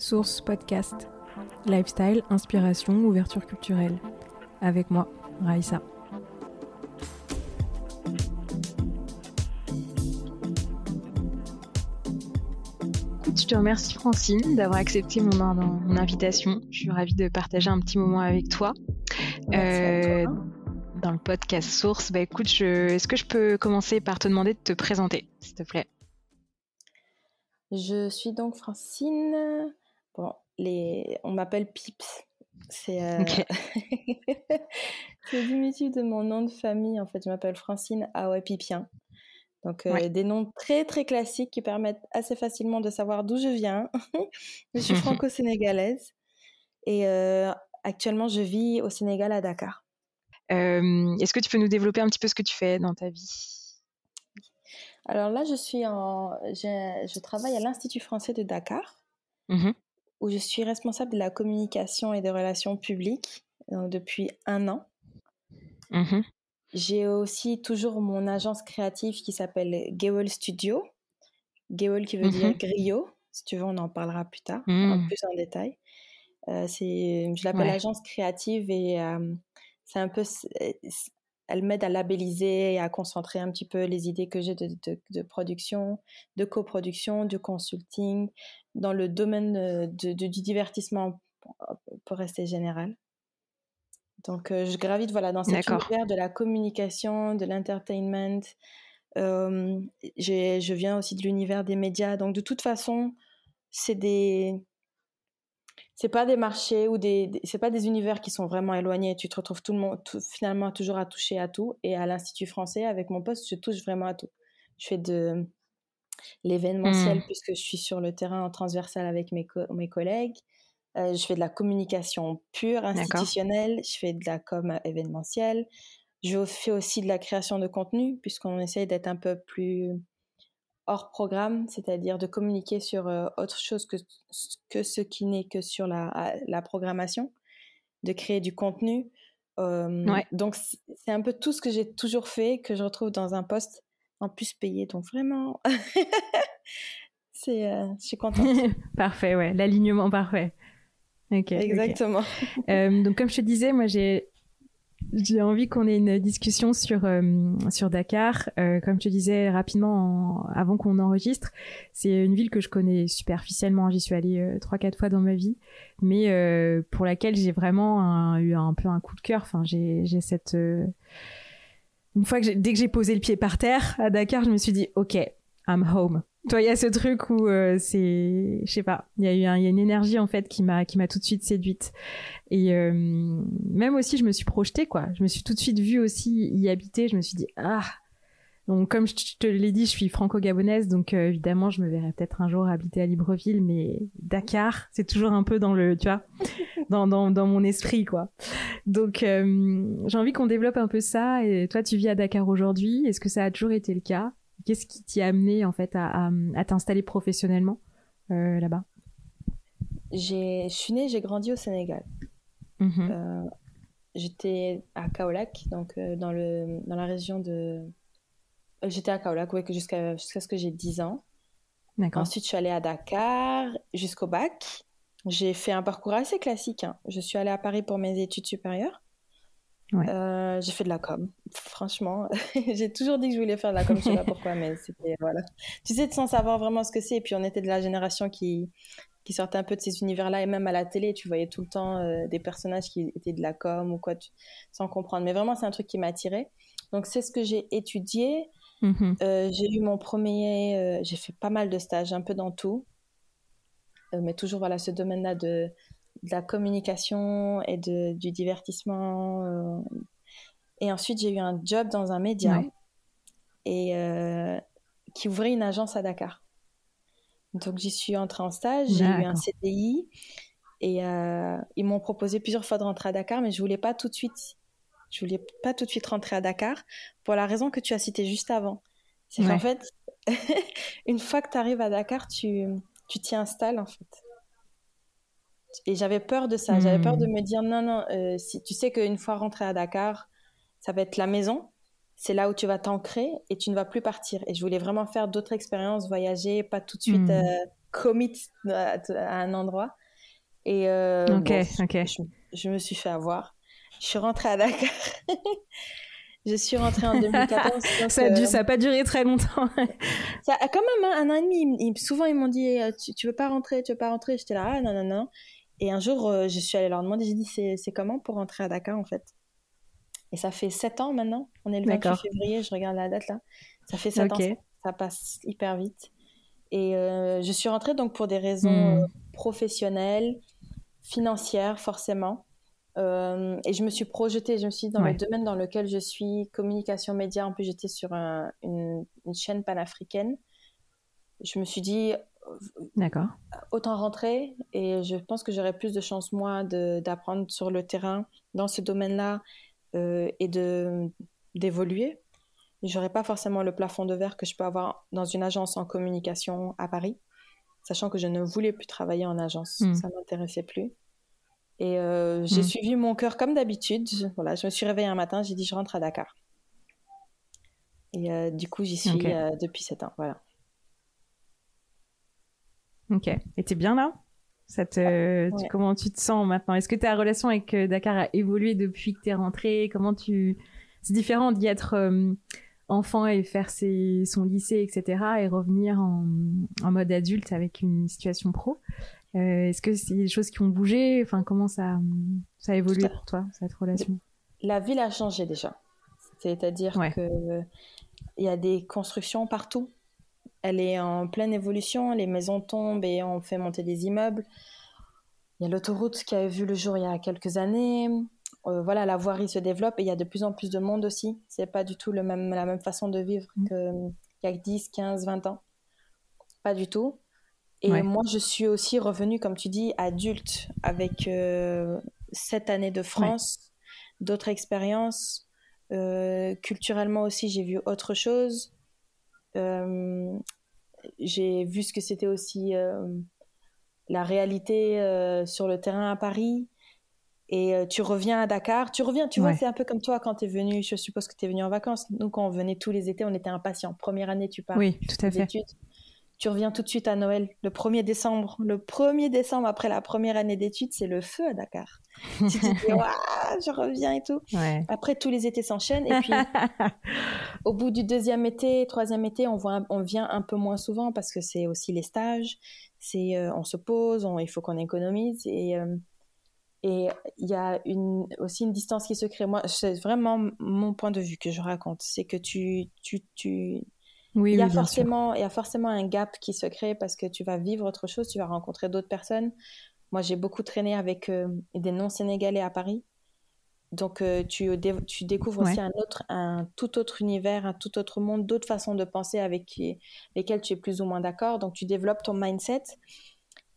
Source Podcast. Lifestyle, inspiration, ouverture culturelle. Avec moi, Raïssa. Je te remercie Francine d'avoir accepté mon, mon, invitation. Je suis ravie de partager un petit moment avec toi. Euh, dans le podcast Source, bah écoute, est-ce que je peux commencer par te demander de te présenter, s'il te plaît? Je suis donc Francine. Bon, les... on m'appelle Pips. C'est euh... le diminutif de mon nom de famille. En fait, je m'appelle Francine Pipien. Donc, euh, des noms très très classiques qui permettent assez facilement de savoir d'où je viens. je suis franco-sénégalaise et euh, actuellement je vis au Sénégal à Dakar. Euh, est-ce que tu peux nous développer un petit peu ce que tu fais dans ta vie? Alors là, je suis en, je, travaille à l'Institut français de Dakar, mmh où je suis responsable de la communication et des relations publiques depuis un an. Mmh j'ai aussi toujours mon agence créative qui s'appelle Gewel Studio. Gewel qui veut dire mhm. griot. Si tu veux, on en parlera plus tard, en mhm. plus en détail. Euh, je l'appelle agence créative et euh, c'est un peu, elle m'aide à labelliser et à concentrer un petit peu les idées que j'ai de, de, production, de coproduction, de consulting, dans le domaine euh, de, du divertissement pour rester général. Donc, euh, je gravite voilà, dans cet univers de la communication, de l'entertainment. Euh, je viens aussi de l'univers des médias. Donc, de toute façon, c'est des. C'est pas des marchés ou des, c'est pas des univers qui sont vraiment éloignés. Tu te retrouves tout le monde, finalement, toujours à toucher à tout. Et à l'Institut français, avec mon poste, je touche vraiment à tout. Je fais de l'événementiel hmm. puisque je suis sur le terrain en transversal avec mes, mes collègues. Euh, je fais de la communication pure, institutionnelle. Je fais de la com événementielle. Je fais aussi de la création de contenu, puisqu'on essaye d'être un peu plus hors programme, c'est-à-dire de communiquer sur euh, autre chose que, que ce qui n'est que sur la, la, programmation, de créer du contenu. Euh, donc, c'est un peu tout ce que j'ai toujours fait, que je retrouve dans un poste en plus payé. Donc, vraiment, c'est, je suis contente. parfait, ouais, l'alignement parfait. Exactement. Euh, donc, comme je te disais, moi, j'ai j'ai envie qu'on ait une discussion sur euh, sur Dakar. Euh, comme te disais rapidement avant qu'on enregistre, c'est une ville que je connais superficiellement. J'y suis allée trois quatre fois dans ma vie, mais pour laquelle j'ai vraiment eu un peu un coup de cœur. Enfin, j'ai j'ai cette une fois que dès que j'ai posé le pied par terre à Dakar, je me suis dit OK, I'm home. Toi, il y a ce truc où euh, c'est, je sais pas, il y a eu un, y a une énergie en fait qui m'a qui m'a tout de suite séduite. Et euh, même aussi, je me suis projetée quoi. Je me suis tout de suite vue aussi y habiter. Je me suis dit ah. Donc comme je te l'ai dit, je suis franco-gabonaise, donc euh, évidemment, je me verrais peut-être un jour habiter à Libreville, mais Dakar, c'est toujours un peu dans le, tu vois, dans dans dans mon esprit quoi. Donc j'ai envie qu'on développe un peu ça. Et toi, tu vis à Dakar aujourd'hui. Est-ce que ça a toujours été le cas? Qu'est-ce qui t'y a amené en fait à, t'installer professionnellement euh, là-bas? Je suis née, j'ai grandi au Sénégal. Mhm. Euh, j'étais à Kaolack, donc euh, dans, le, dans la région de. J'étais à Kaolack ouais, jusqu'à jusqu'à ce que j'ai 10 ans. Ensuite, je suis allée à Dakar jusqu'au bac. J'ai fait un parcours assez classique. Hein. Je suis allée à Paris pour mes études supérieures. Euh, j'ai fait de la com. Franchement, j'ai toujours dit que je voulais faire de la com. Je sais pas pourquoi, mais c'était voilà. Tu sais, sans savoir vraiment ce que c'est. Et puis on était de la génération qui qui sortait un peu de ces univers-là et même à la télé, tu voyais tout le temps euh, des personnages qui étaient de la com ou quoi, sans comprendre. Mais vraiment, c'est un truc qui m'a attiré. Donc c'est ce que j'ai étudié. Mm-hmm. Euh, j'ai eu mon premier, j'ai fait pas mal de stages, un peu dans tout, mais toujours voilà ce domaine-là de de la communication et de, du divertissement. Euh. Et ensuite, j'ai eu un job dans un média et euh, qui ouvrait une agence à Dakar. Donc, j'y suis entrée en stage, j'ai eu un CDI et euh, ils m'ont proposé plusieurs fois de rentrer à Dakar, mais je voulais pas tout de suite. Je voulais pas tout de suite rentrer à Dakar pour la raison que tu as citée juste avant. C'est qu'en fait, une fois que tu arrives à Dakar, tu tu t'y installes en fait. Et j'avais peur de ça. J'avais peur de hmm. me dire non, non, euh, si tu sais qu'une fois rentré à Dakar, ça va être la maison. C'est là où tu vas t'ancrer et tu ne vas plus partir. Et je voulais vraiment faire d'autres expériences, voyager, pas tout de suite hmm. euh, commit à, un endroit. Et euh, ok, ok. Je, me suis fait avoir. Je suis rentrée à Dakar. je suis rentrée en 2014. ça n'a pas duré très longtemps. ça quand même hein, un an et demi. souvent, ils m'ont dit tu, tu veux pas rentrer, tu veux pas rentrer. J'étais là, ah non, non, non. Et un jour, je suis allée leur demander, j'ai dit c'est comment pour rentrer à Dakar en fait? Et ça fait 7 ans maintenant. On est le 28 février, je regarde la date là. Ça fait 7 ans, ça, passe hyper vite. Et euh, je suis rentrée donc pour des raisons hmm. euh, professionnelles, financières forcément. Euh, et je me suis projetée, je me suis dit dans le domaine dans lequel je suis, communication média, en plus j'étais sur une, une, chaîne panafricaine. Je me suis dit, D'accord. Autant rentrer et je pense que j'aurais plus de chance moi d'apprendre sur le terrain dans ce domaine-là euh, et d'évoluer. J'aurais pas forcément le plafond de verre que je peux avoir dans une agence en communication à Paris, sachant que je ne voulais plus travailler en agence, hmm. ça m'intéressait plus. Et euh, j'ai hmm. suivi mon cœur comme d'habitude. Voilà, je me suis réveillée un matin, j'ai dit je rentre à Dakar. Et euh, du coup, j'y suis depuis 7 ans. Voilà. Ok. Et t'es bien là? Comment tu te sens maintenant? Est-ce que ta relation avec euh, Dakar a évolué depuis que tu es rentrée? Comment tu... C'est différent d'y être euh, enfant et faire ses... son lycée, etc. et revenir en, en mode adulte avec une situation pro? Euh, est-ce que c'est des choses qui ont bougé? Enfin, comment ça, ça a évolué pour toi, cette relation? La ville a changé déjà. C'est-à-dire que il y a des constructions partout elle est en pleine évolution, les maisons tombent et on fait monter des immeubles. Il y a l'autoroute qui a vu le jour il y a quelques années. Euh, voilà, la voirie se développe et il y a de plus en plus de monde aussi. C'est pas du tout le même, la même façon de vivre mmh. qu'il y a 10, 15, 20 ans. Pas du tout. Et moi, je suis aussi revenue, comme tu dis, adulte, avec euh, sept années de France, d'autres expériences. Euh, culturellement aussi, j'ai vu autre chose. Euh, j'ai vu ce que c'était aussi euh, la réalité euh, sur le terrain à Paris. Et tu reviens à Dakar. Tu reviens, tu vois, c'est un peu comme toi quand tu es venu. Je suppose que tu es venu en vacances. Nous, quand on venait tous les étés, on était impatients. Première année, tu pars. Oui, tout à fait. Études tu reviens tout de suite à Noël, le 1er décembre. Le 1er décembre, après la première année d'études, c'est le feu à Dakar. tu te dis, je reviens et tout. Après, tous les étés s'enchaînent. Et puis, au bout du deuxième été, troisième été, on, voit, on vient un peu moins souvent parce que c'est aussi les stages. C'est, euh, on se pose, il faut qu'on économise. Et. Euh, et il y a une, aussi une distance qui se crée. Moi, c'est vraiment mon point de vue que je raconte. C'est que tu, tu, tu, il, y a forcément, il y a forcément un gap qui se crée parce que tu vas vivre autre chose, tu vas rencontrer d'autres personnes. Moi, j'ai beaucoup traîné avec euh, des non-sénégalais à Paris. Donc, euh, tu, tu, découvres aussi un, autre, un tout autre univers, un tout autre monde, d'autres façons de penser avec qui, lesquelles tu es plus ou moins d'accord. Donc, tu développes ton mindset.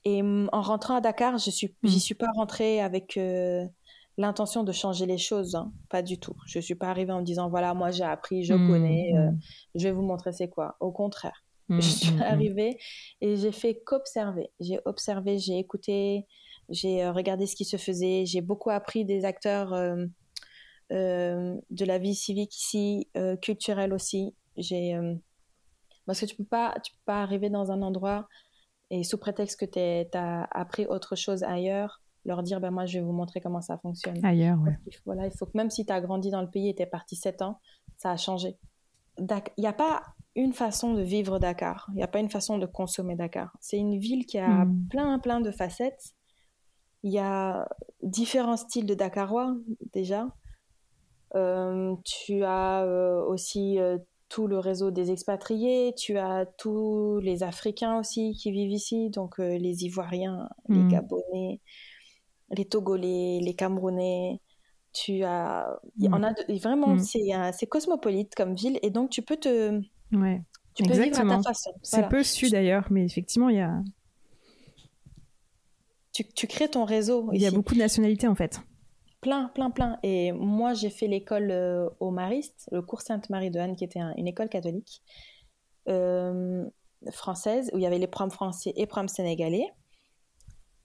Et mm, en rentrant à Dakar, je suis, j'y mm. suis pas rentrée avec euh, l'intention de changer les choses, hein. pas du tout. Je suis pas arrivée en me disant voilà, moi j'ai appris, je mmh, connais, euh, mmh. je vais vous montrer c'est quoi. Au contraire, mmh, je suis arrivée et j'ai fait qu'observer. J'ai observé, j'ai écouté, j'ai euh, regardé ce qui se faisait, j'ai beaucoup appris des acteurs euh, de la vie civique ici, culturelle aussi. J'ai parce que tu peux pas, tu peux pas arriver dans un endroit et sous prétexte que tu as appris autre chose ailleurs leur dire ben moi je vais vous montrer comment ça fonctionne. Ailleurs, ouais. Il faut, voilà, il faut que même si tu as grandi dans le pays et tu es parti 7 ans, ça a changé. Il n'y a pas une façon de vivre Dakar, il n'y a pas une façon de consommer Dakar. C'est une ville qui a hmm. plein plein de facettes. Il y a différents styles de Dakarois déjà. Euh, tu as euh, aussi euh, tout le réseau des expatriés, tu as tous les Africains aussi qui vivent ici, donc les Ivoiriens, les hmm. Gabonais, les Togolais, les Camerounais. Tu as, mm. on a vraiment, mm. c'est cosmopolite comme ville et donc tu peux te, ouais. tu peux vivre à ta façon. C'est peu su d'ailleurs, mais effectivement il y a. Tu, tu crées ton réseau. Il y a beaucoup de nationalités en fait. Plein, plein, plein. Et moi, j'ai fait l'école euh, au Mariste, le cours Sainte-Marie de Anne, qui était une école catholique euh, française, où il y avait les programmes français et programmes sénégalais.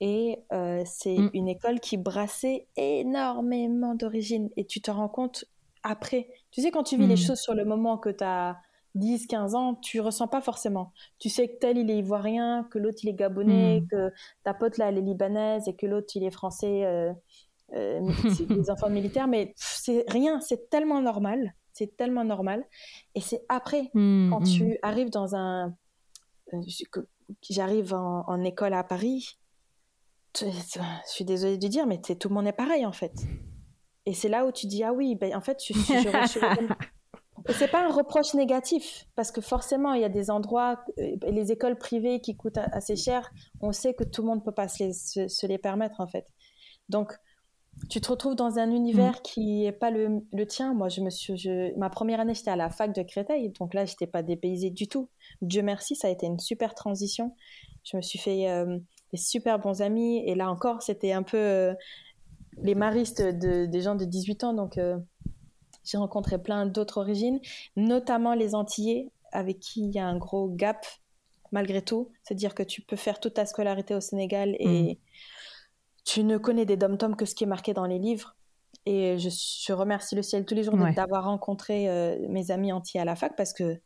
Et euh, c'est mm. une école qui brassait énormément d'origines. Et tu te rends compte après. Tu sais, quand tu vis les mm. choses sur le moment que tu as 10, 15 ans, tu ressens pas forcément. Tu sais que tel il est ivoirien, que l'autre il est gabonais, hmm. que ta pote là elle est libanaise et que l'autre il est français, euh, euh des enfants militaires, mais c'est rien, c'est tellement normal, c'est tellement normal. Et c'est après, quand tu arrives dans un. Euh, j'arrive en, école à Paris, je suis désolée de dire, mais tout le monde est pareil en fait. Et c'est là où tu dis, ah oui, ben, en fait, je, je, je, c'est pas un reproche négatif, parce que forcément, il y a des endroits, euh, les écoles privées qui coûtent assez cher, on sait que tout le monde ne peut pas se les, se, les, permettre, en fait. Donc, tu te retrouves dans un univers mm. qui n'est pas le, le, tien. Moi, je me suis, je, ma première année, j'étais à la fac de Créteil, donc là, je n'étais pas dépaysée du tout. Dieu merci, ça a été une super transition. Je me suis fait euh, des super bons amis, et là encore, c'était un peu euh, les maristes de, des gens de 18 ans, donc j'ai rencontré plein d'autres origines, notamment les Antillais, avec qui il y a un gros gap malgré tout. C'est-à-dire que tu peux faire toute ta scolarité au Sénégal et mm. tu ne connais des dom-toms que ce qui est marqué dans les livres. Et je, remercie le ciel tous les jours d'avoir rencontré euh, mes amis antillais à la fac parce que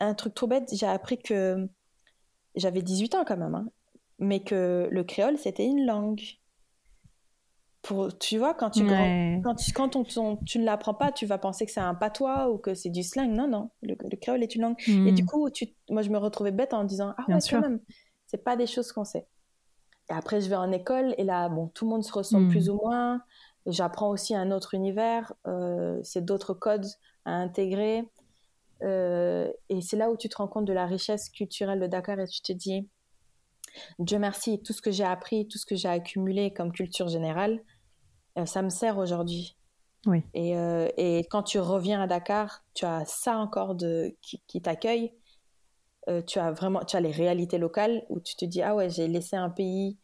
un truc trop bête, j'ai appris que j'avais 18 ans quand même, hein, mais que le créole c'était une langue tu vois, quand tu, quand, tu, quand on, tu ne l'apprends pas, tu vas penser que c'est un patois ou que c'est du slang. Non, non, le, créole est une langue. Et du hmm. coup, tu, moi, je me retrouvais bête en disant, ah ouais, quand même, c'est pas des choses qu'on sait. Et après, je vais en école et là, bon, tout le monde se ressemble plus hmm. ou moins. J'apprends aussi un autre univers, euh, c'est d'autres codes à intégrer. Euh, et c'est là où tu te rends compte de la richesse culturelle de Dakar et tu te dis, Dieu merci, tout ce que j'ai appris, tout ce que j'ai accumulé comme culture générale, euh, ça me sert aujourd'hui. Oui. Et, euh, et, quand tu reviens à Dakar, tu as ça encore de, qui, qui t'accueille. Euh, tu as vraiment tu as les réalités locales où tu te dis ah ouais j'ai laissé un pays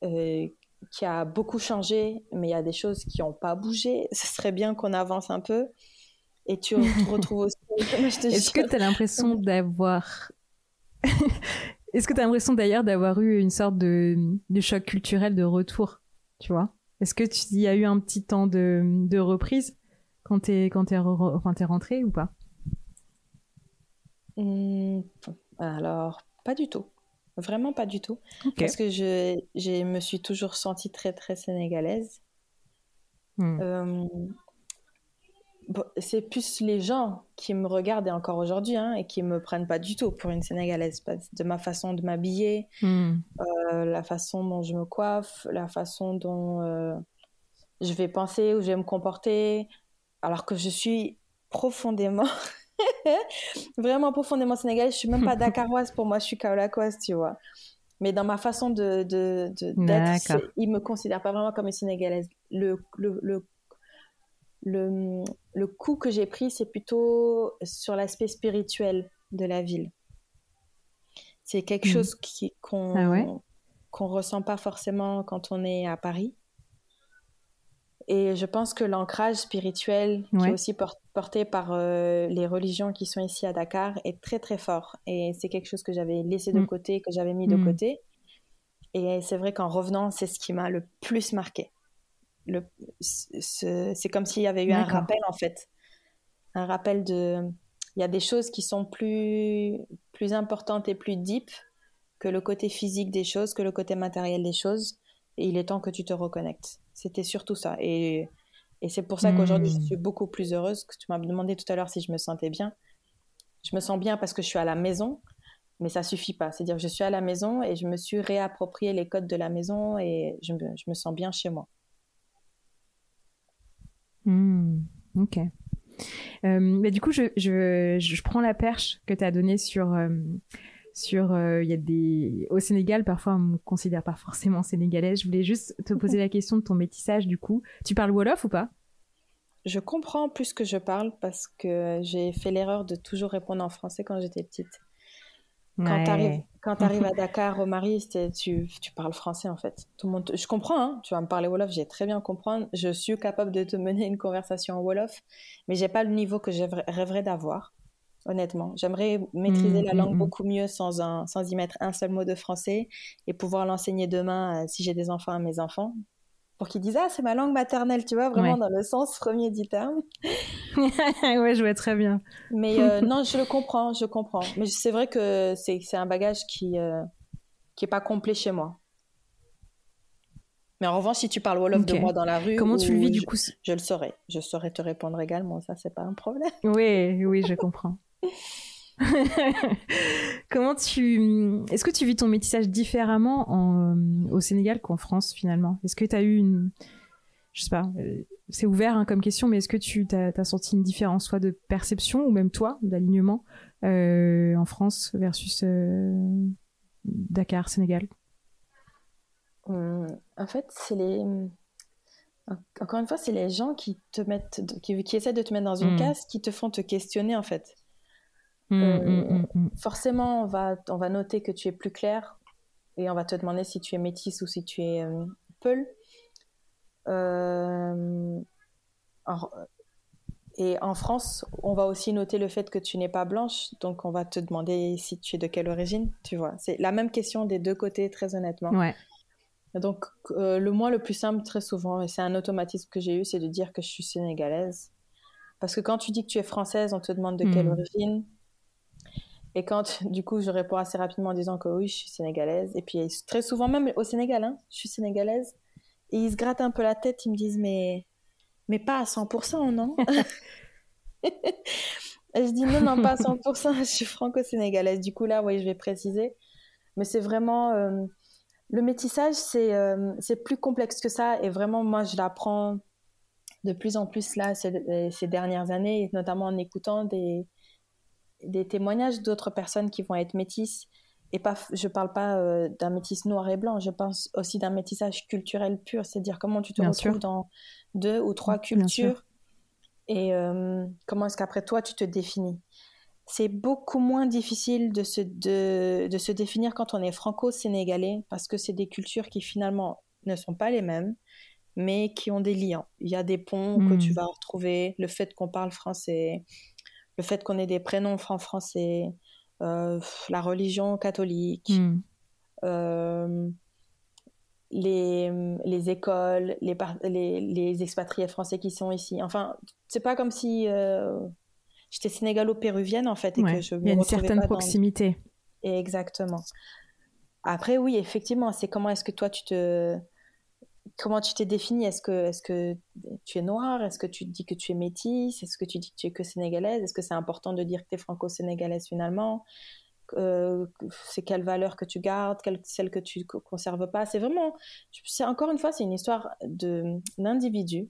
qui a beaucoup changé mais il y a des choses qui n'ont pas bougé ce serait bien qu'on avance un peu et tu te retrouves aussi est-ce que tu as l'impression d'avoir est-ce que tu as l'impression d'ailleurs d'avoir eu une sorte de, de choc culturel de retour tu vois? Est-ce que tu y a eu un petit temps de, reprise quand t'es quand es, rentré ou pas? Mmh, Alors pas du tout, vraiment pas du tout, parce que je, je me suis toujours sentie très très sénégalaise. Mmh. Euh, c'est plus les gens qui me regardent et encore aujourd'hui hein, et qui me prennent pas du tout pour une sénégalaise de ma façon de m'habiller hmm. euh, la façon dont je me coiffe la façon dont euh, je vais penser ou je vais me comporter alors que je suis profondément vraiment profondément sénégalaise. Je suis même pas dakaroise pour moi je suis kaolakoise tu vois. Mais dans ma façon de, de, d'être, ils me considèrent pas vraiment comme une sénégalaise. Le, le, le le, le coup que j'ai pris, c'est plutôt sur l'aspect spirituel de la ville. C'est quelque hmm. chose qu'on ah qu'on ressent pas forcément quand on est à Paris. Et je pense que l'ancrage spirituel, qui est aussi porté par euh, les religions qui sont ici à Dakar, est très très fort. Et c'est quelque chose que j'avais laissé de hmm. côté, que j'avais mis de hmm. côté. Et c'est vrai qu'en revenant, c'est ce qui m'a le plus marqué c'est comme s'il y avait eu un rappel en fait. Un rappel de. Il y a des choses qui sont plus, plus importantes et plus deep que le côté physique des choses, que le côté matériel des choses. Et il est temps que tu te reconnectes. C'était surtout ça. Et, et c'est pour ça qu'aujourd'hui, je hmm. suis beaucoup plus heureuse. Que tu m'as demandé tout à l'heure si je me sentais bien. Je me sens bien parce que je suis à la maison, mais ça suffit pas. C'est-à-dire que je suis à la maison et je me suis réapproprié les codes de la maison et je je me sens bien chez moi. Hmm, ok. Euh, du coup, je, je, je, prends la perche que tu as donnée sur. Euh, sur euh, y a des au Sénégal parfois on me considère pas forcément sénégalaise je voulais juste te poser la question de ton métissage du coup tu parles wolof ou pas? Je comprends plus que je parle parce que j'ai fait l'erreur de toujours répondre en français quand j'étais petite quand tu arrives, quand arrives à Dakar, au Mari, tu, tu, parles français en fait. Tout le monde, je comprends, hein, tu vas me parler Wolof, j'ai très bien comprendre. Je suis capable de te mener une conversation en Wolof, mais j'ai pas le niveau que je rêverais d'avoir, honnêtement. J'aimerais maîtriser la mmh, langue mmh. beaucoup mieux sans, un, sans y mettre un seul mot de français et pouvoir l'enseigner demain euh, si j'ai des enfants à mes enfants. Pour qu'ils disent ah c'est ma langue maternelle, tu vois, vraiment dans le sens premier du terme. ouais, je vois très bien. Mais euh, non, je le comprends, je comprends. Mais c'est vrai que c'est un bagage qui euh, qui est pas complet chez moi. Mais en revanche, si tu parles Wolof de moi dans la rue, comment tu le vis du coup Je le saurais. Je saurais te répondre également. Ça, c'est pas un problème. Oui, oui, je comprends. Comment tu. Est-ce que tu vis ton métissage différemment en, euh, au Sénégal qu'en France finalement? Est-ce que tu as eu une. Je sais pas, euh, c'est ouvert hein, comme question, mais est-ce que tu as, senti une différence, soit de perception ou même toi, d'alignement euh, en France versus Dakar, Sénégal? Hum, En fait, c'est les. Encore une fois, c'est les gens qui te mettent, qui, qui, essaient de te mettre dans une mmh. case, qui te font te questionner en fait. Mm, euh, mm, mm, forcément, on va, on va noter que tu es plus clair et on va te demander si tu es métisse ou si tu es euh, peul. Euh, et en France, on va aussi noter le fait que tu n'es pas blanche, donc on va te demander si tu es de quelle origine, tu vois. C'est la même question des deux côtés, très honnêtement. Ouais. Donc, le moins le plus simple, très souvent, et c'est un automatisme que j'ai eu, c'est de dire que je suis sénégalaise. Parce que quand tu dis que tu es française, on te demande de quelle origine. Et quand, du coup, je réponds assez rapidement en disant que oui, je suis sénégalaise. Et puis, très souvent, même au Sénégal, hein, je suis sénégalaise. Et ils se grattent un peu la tête, ils me disent, mais, mais pas à 100%, non? Et je dis, non, non, pas à 100%, je suis franco-sénégalaise. Du coup, là, oui, je vais préciser. Mais c'est vraiment. Euh, le métissage, c'est euh, plus complexe que ça. Et vraiment, moi, je l'apprends de plus en plus là, ces, ces dernières années, notamment en écoutant des des témoignages d'autres personnes qui vont être métisses. Et pas, je parle pas euh, d'un métis noir et blanc, je pense aussi d'un métissage culturel pur, c'est-à-dire comment tu te retrouves dans deux ou trois cultures et euh, comment est-ce qu'après toi tu te définis? C'est beaucoup moins difficile de se, de, de se définir quand on est franco-sénégalais parce que c'est des cultures qui finalement ne sont pas les mêmes mais qui ont des liens. Il y a des ponts que tu hmm. vas retrouver, le fait qu'on parle français, le fait qu'on ait des prénoms en français, euh, la religion catholique, hmm. euh, les, les, écoles, les, les, les, expatriés français qui sont ici. Enfin, c'est pas comme si euh, j'étais sénégalo-péruvienne en fait. Et que je il y a une certaine proximité. Exactement. Après, oui, effectivement, c'est comment est-ce que toi tu te comment tu t'es définie? Est-ce que, est que tu es noire? Est-ce que tu dis que tu es métisse? Est-ce que tu dis que tu es que sénégalaise? Est-ce que c'est important de dire que tu es franco-sénégalaise finalement? Euh, C'est quelle valeur que tu gardes? Celle que tu conserves pas? C'est vraiment, c'est encore une fois, c'est une histoire d'individu.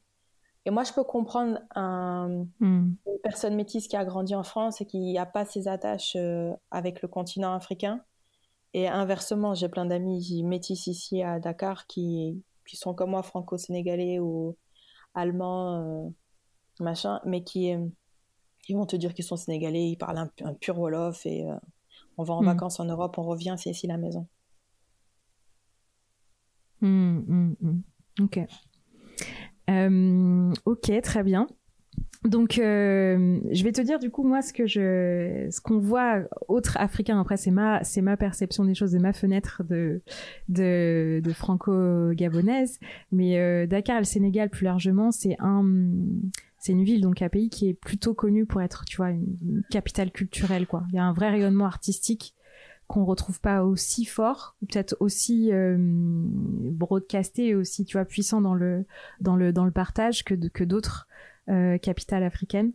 Et moi, je peux comprendre un, hmm. une personne métisse qui a grandi en France et qui n'a pas ses attaches euh, avec le continent africain. Et inversement, j'ai plein d'amis métis ici à Dakar qui, qui sont comme moi franco-sénégalais ou allemands, euh, machin, mais qui, euh, qui vont te dire qu'ils sont sénégalais, ils parlent un, pur Wolof et euh, on va en hmm. vacances en Europe, on revient, c'est ici la maison. Hmm, hmm, ok. ok, très bien. Donc, euh, je vais te dire du coup moi ce que je, ce qu'on voit autre africain. Après, c'est ma, c'est ma perception des choses, et ma fenêtre de de, de franco-gabonaise. Mais euh, Dakar, le Sénégal plus largement, c'est un, c'est une ville donc un pays qui est plutôt connu pour être, tu vois, une, capitale culturelle quoi. Il y a un vrai rayonnement artistique qu'on retrouve pas aussi fort, peut-être aussi euh, broadcasté aussi, tu vois, puissant dans le dans le dans le partage que que d'autres capitale africaine.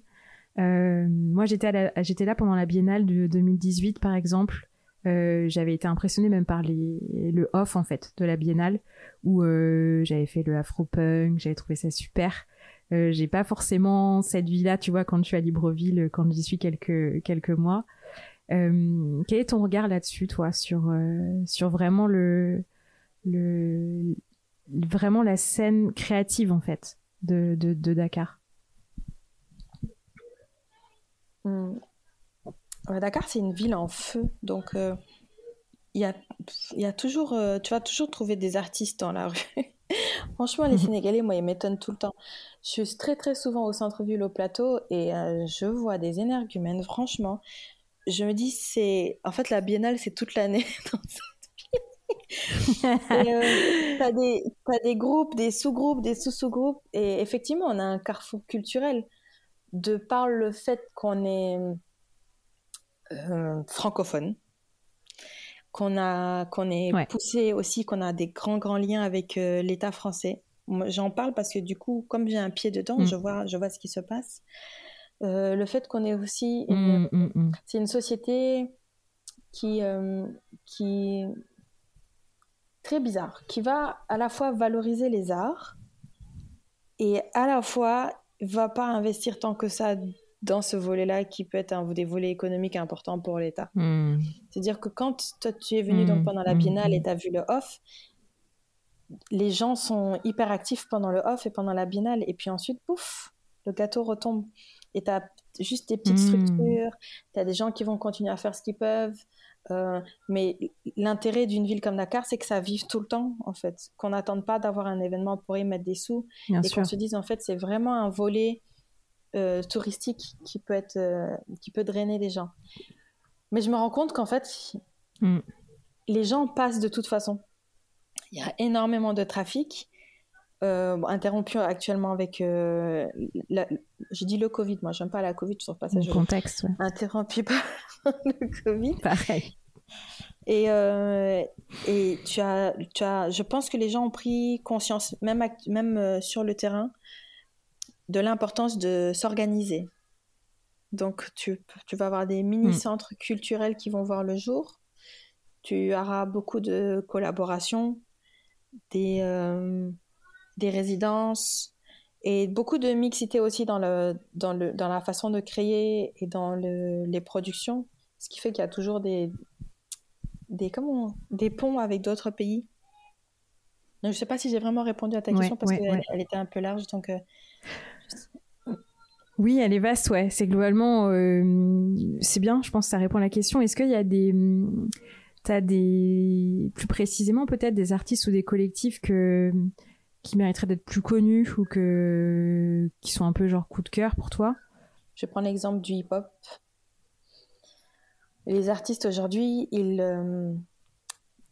Euh, moi, j'étais là pendant la Biennale de 2018, par exemple. Euh, j'avais été impressionnée même par le off en fait de la Biennale où j'avais fait le Afro-punk, j'avais trouvé ça super. j'ai pas forcément cette vie-là, tu vois, quand je suis à Libreville, quand j'y suis quelques mois. quel est ton regard là-dessus, toi, sur vraiment la scène créative en fait de Dakar? Hmm. Dakar, c'est une ville en feu, donc euh, il y, a, y, a, toujours, euh, tu vas toujours trouver des artistes dans la rue. Franchement, les mhm. Sénégalais, moi, ils m'étonnent tout le temps. Je suis très très souvent au centre-ville, au plateau, et euh, je vois des énergumènes. Franchement, je me dis, c'est en fait la biennale, c'est toute l'année dans cette tu as, des groupes, des sous-groupes, des sous-sous-groupes. Et effectivement, on a un carrefour culturel de par le fait qu'on est francophone, qu'on a qu'on est poussé aussi, qu'on a des grands grands liens avec l'État français. J'en parle parce que du coup, comme j'ai un pied dedans, mm. je vois je vois ce qui se passe. Euh, le fait qu'on est aussi, mm, mm, c'est une société qui euh, qui très bizarre, qui va à la fois valoriser les arts et à la fois va pas investir tant que ça dans ce volet-là qui peut être un des volets économiques importants pour l'État. C'est-à-dire que quand toi, tu es venu donc pendant la biennale et tu as vu le off, les gens sont hyper actifs pendant le off et pendant la biennale. Et puis ensuite, pouf, le gâteau retombe. Et tu as juste des petites hmm. structures, tu as des gens qui vont continuer à faire ce qu'ils peuvent. Euh, mais l'intérêt d'une ville comme Dakar, c'est que ça vive tout le temps, en fait. Qu'on n'attende pas d'avoir un événement pour y mettre des sous. et qu'on se dise, en fait, c'est vraiment un volet euh, touristique qui peut, être, euh, qui peut drainer les gens. Mais je me rends compte qu'en fait, hmm. les gens passent de toute façon. Il y a énormément de trafic. Euh, interrompu actuellement avec euh, je dis le Covid moi j'aime pas la Covid je trouve pas ça le contexte interrompu par le Covid. Pareil. Et, euh, et tu as, tu as je pense que les gens ont pris conscience même même sur le terrain de l'importance de s'organiser. Donc tu, tu vas avoir des mini centres culturels qui vont voir le jour. Tu auras beaucoup de collaborations des, euh, des résidences et beaucoup de mixité aussi dans, le, dans, le, dans la façon de créer et dans le, les productions, ce qui fait qu'il y a toujours des, des, comment, des ponts avec d'autres pays. je ne sais pas si j'ai vraiment répondu à ta question parce qu'elle elle était un peu large. Donc, euh, Oui, elle est vaste, ouais. C'est globalement, euh, c'est bien, je pense que ça répond à la question. Est-ce qu'il y a des, T'as des, plus précisément peut-être des artistes ou des collectifs que, qui mériteraient d'être plus connus ou que, qui sont un peu genre coup de cœur pour toi? Je prends l'exemple du hip-hop. Les artistes aujourd'hui, ils, euh,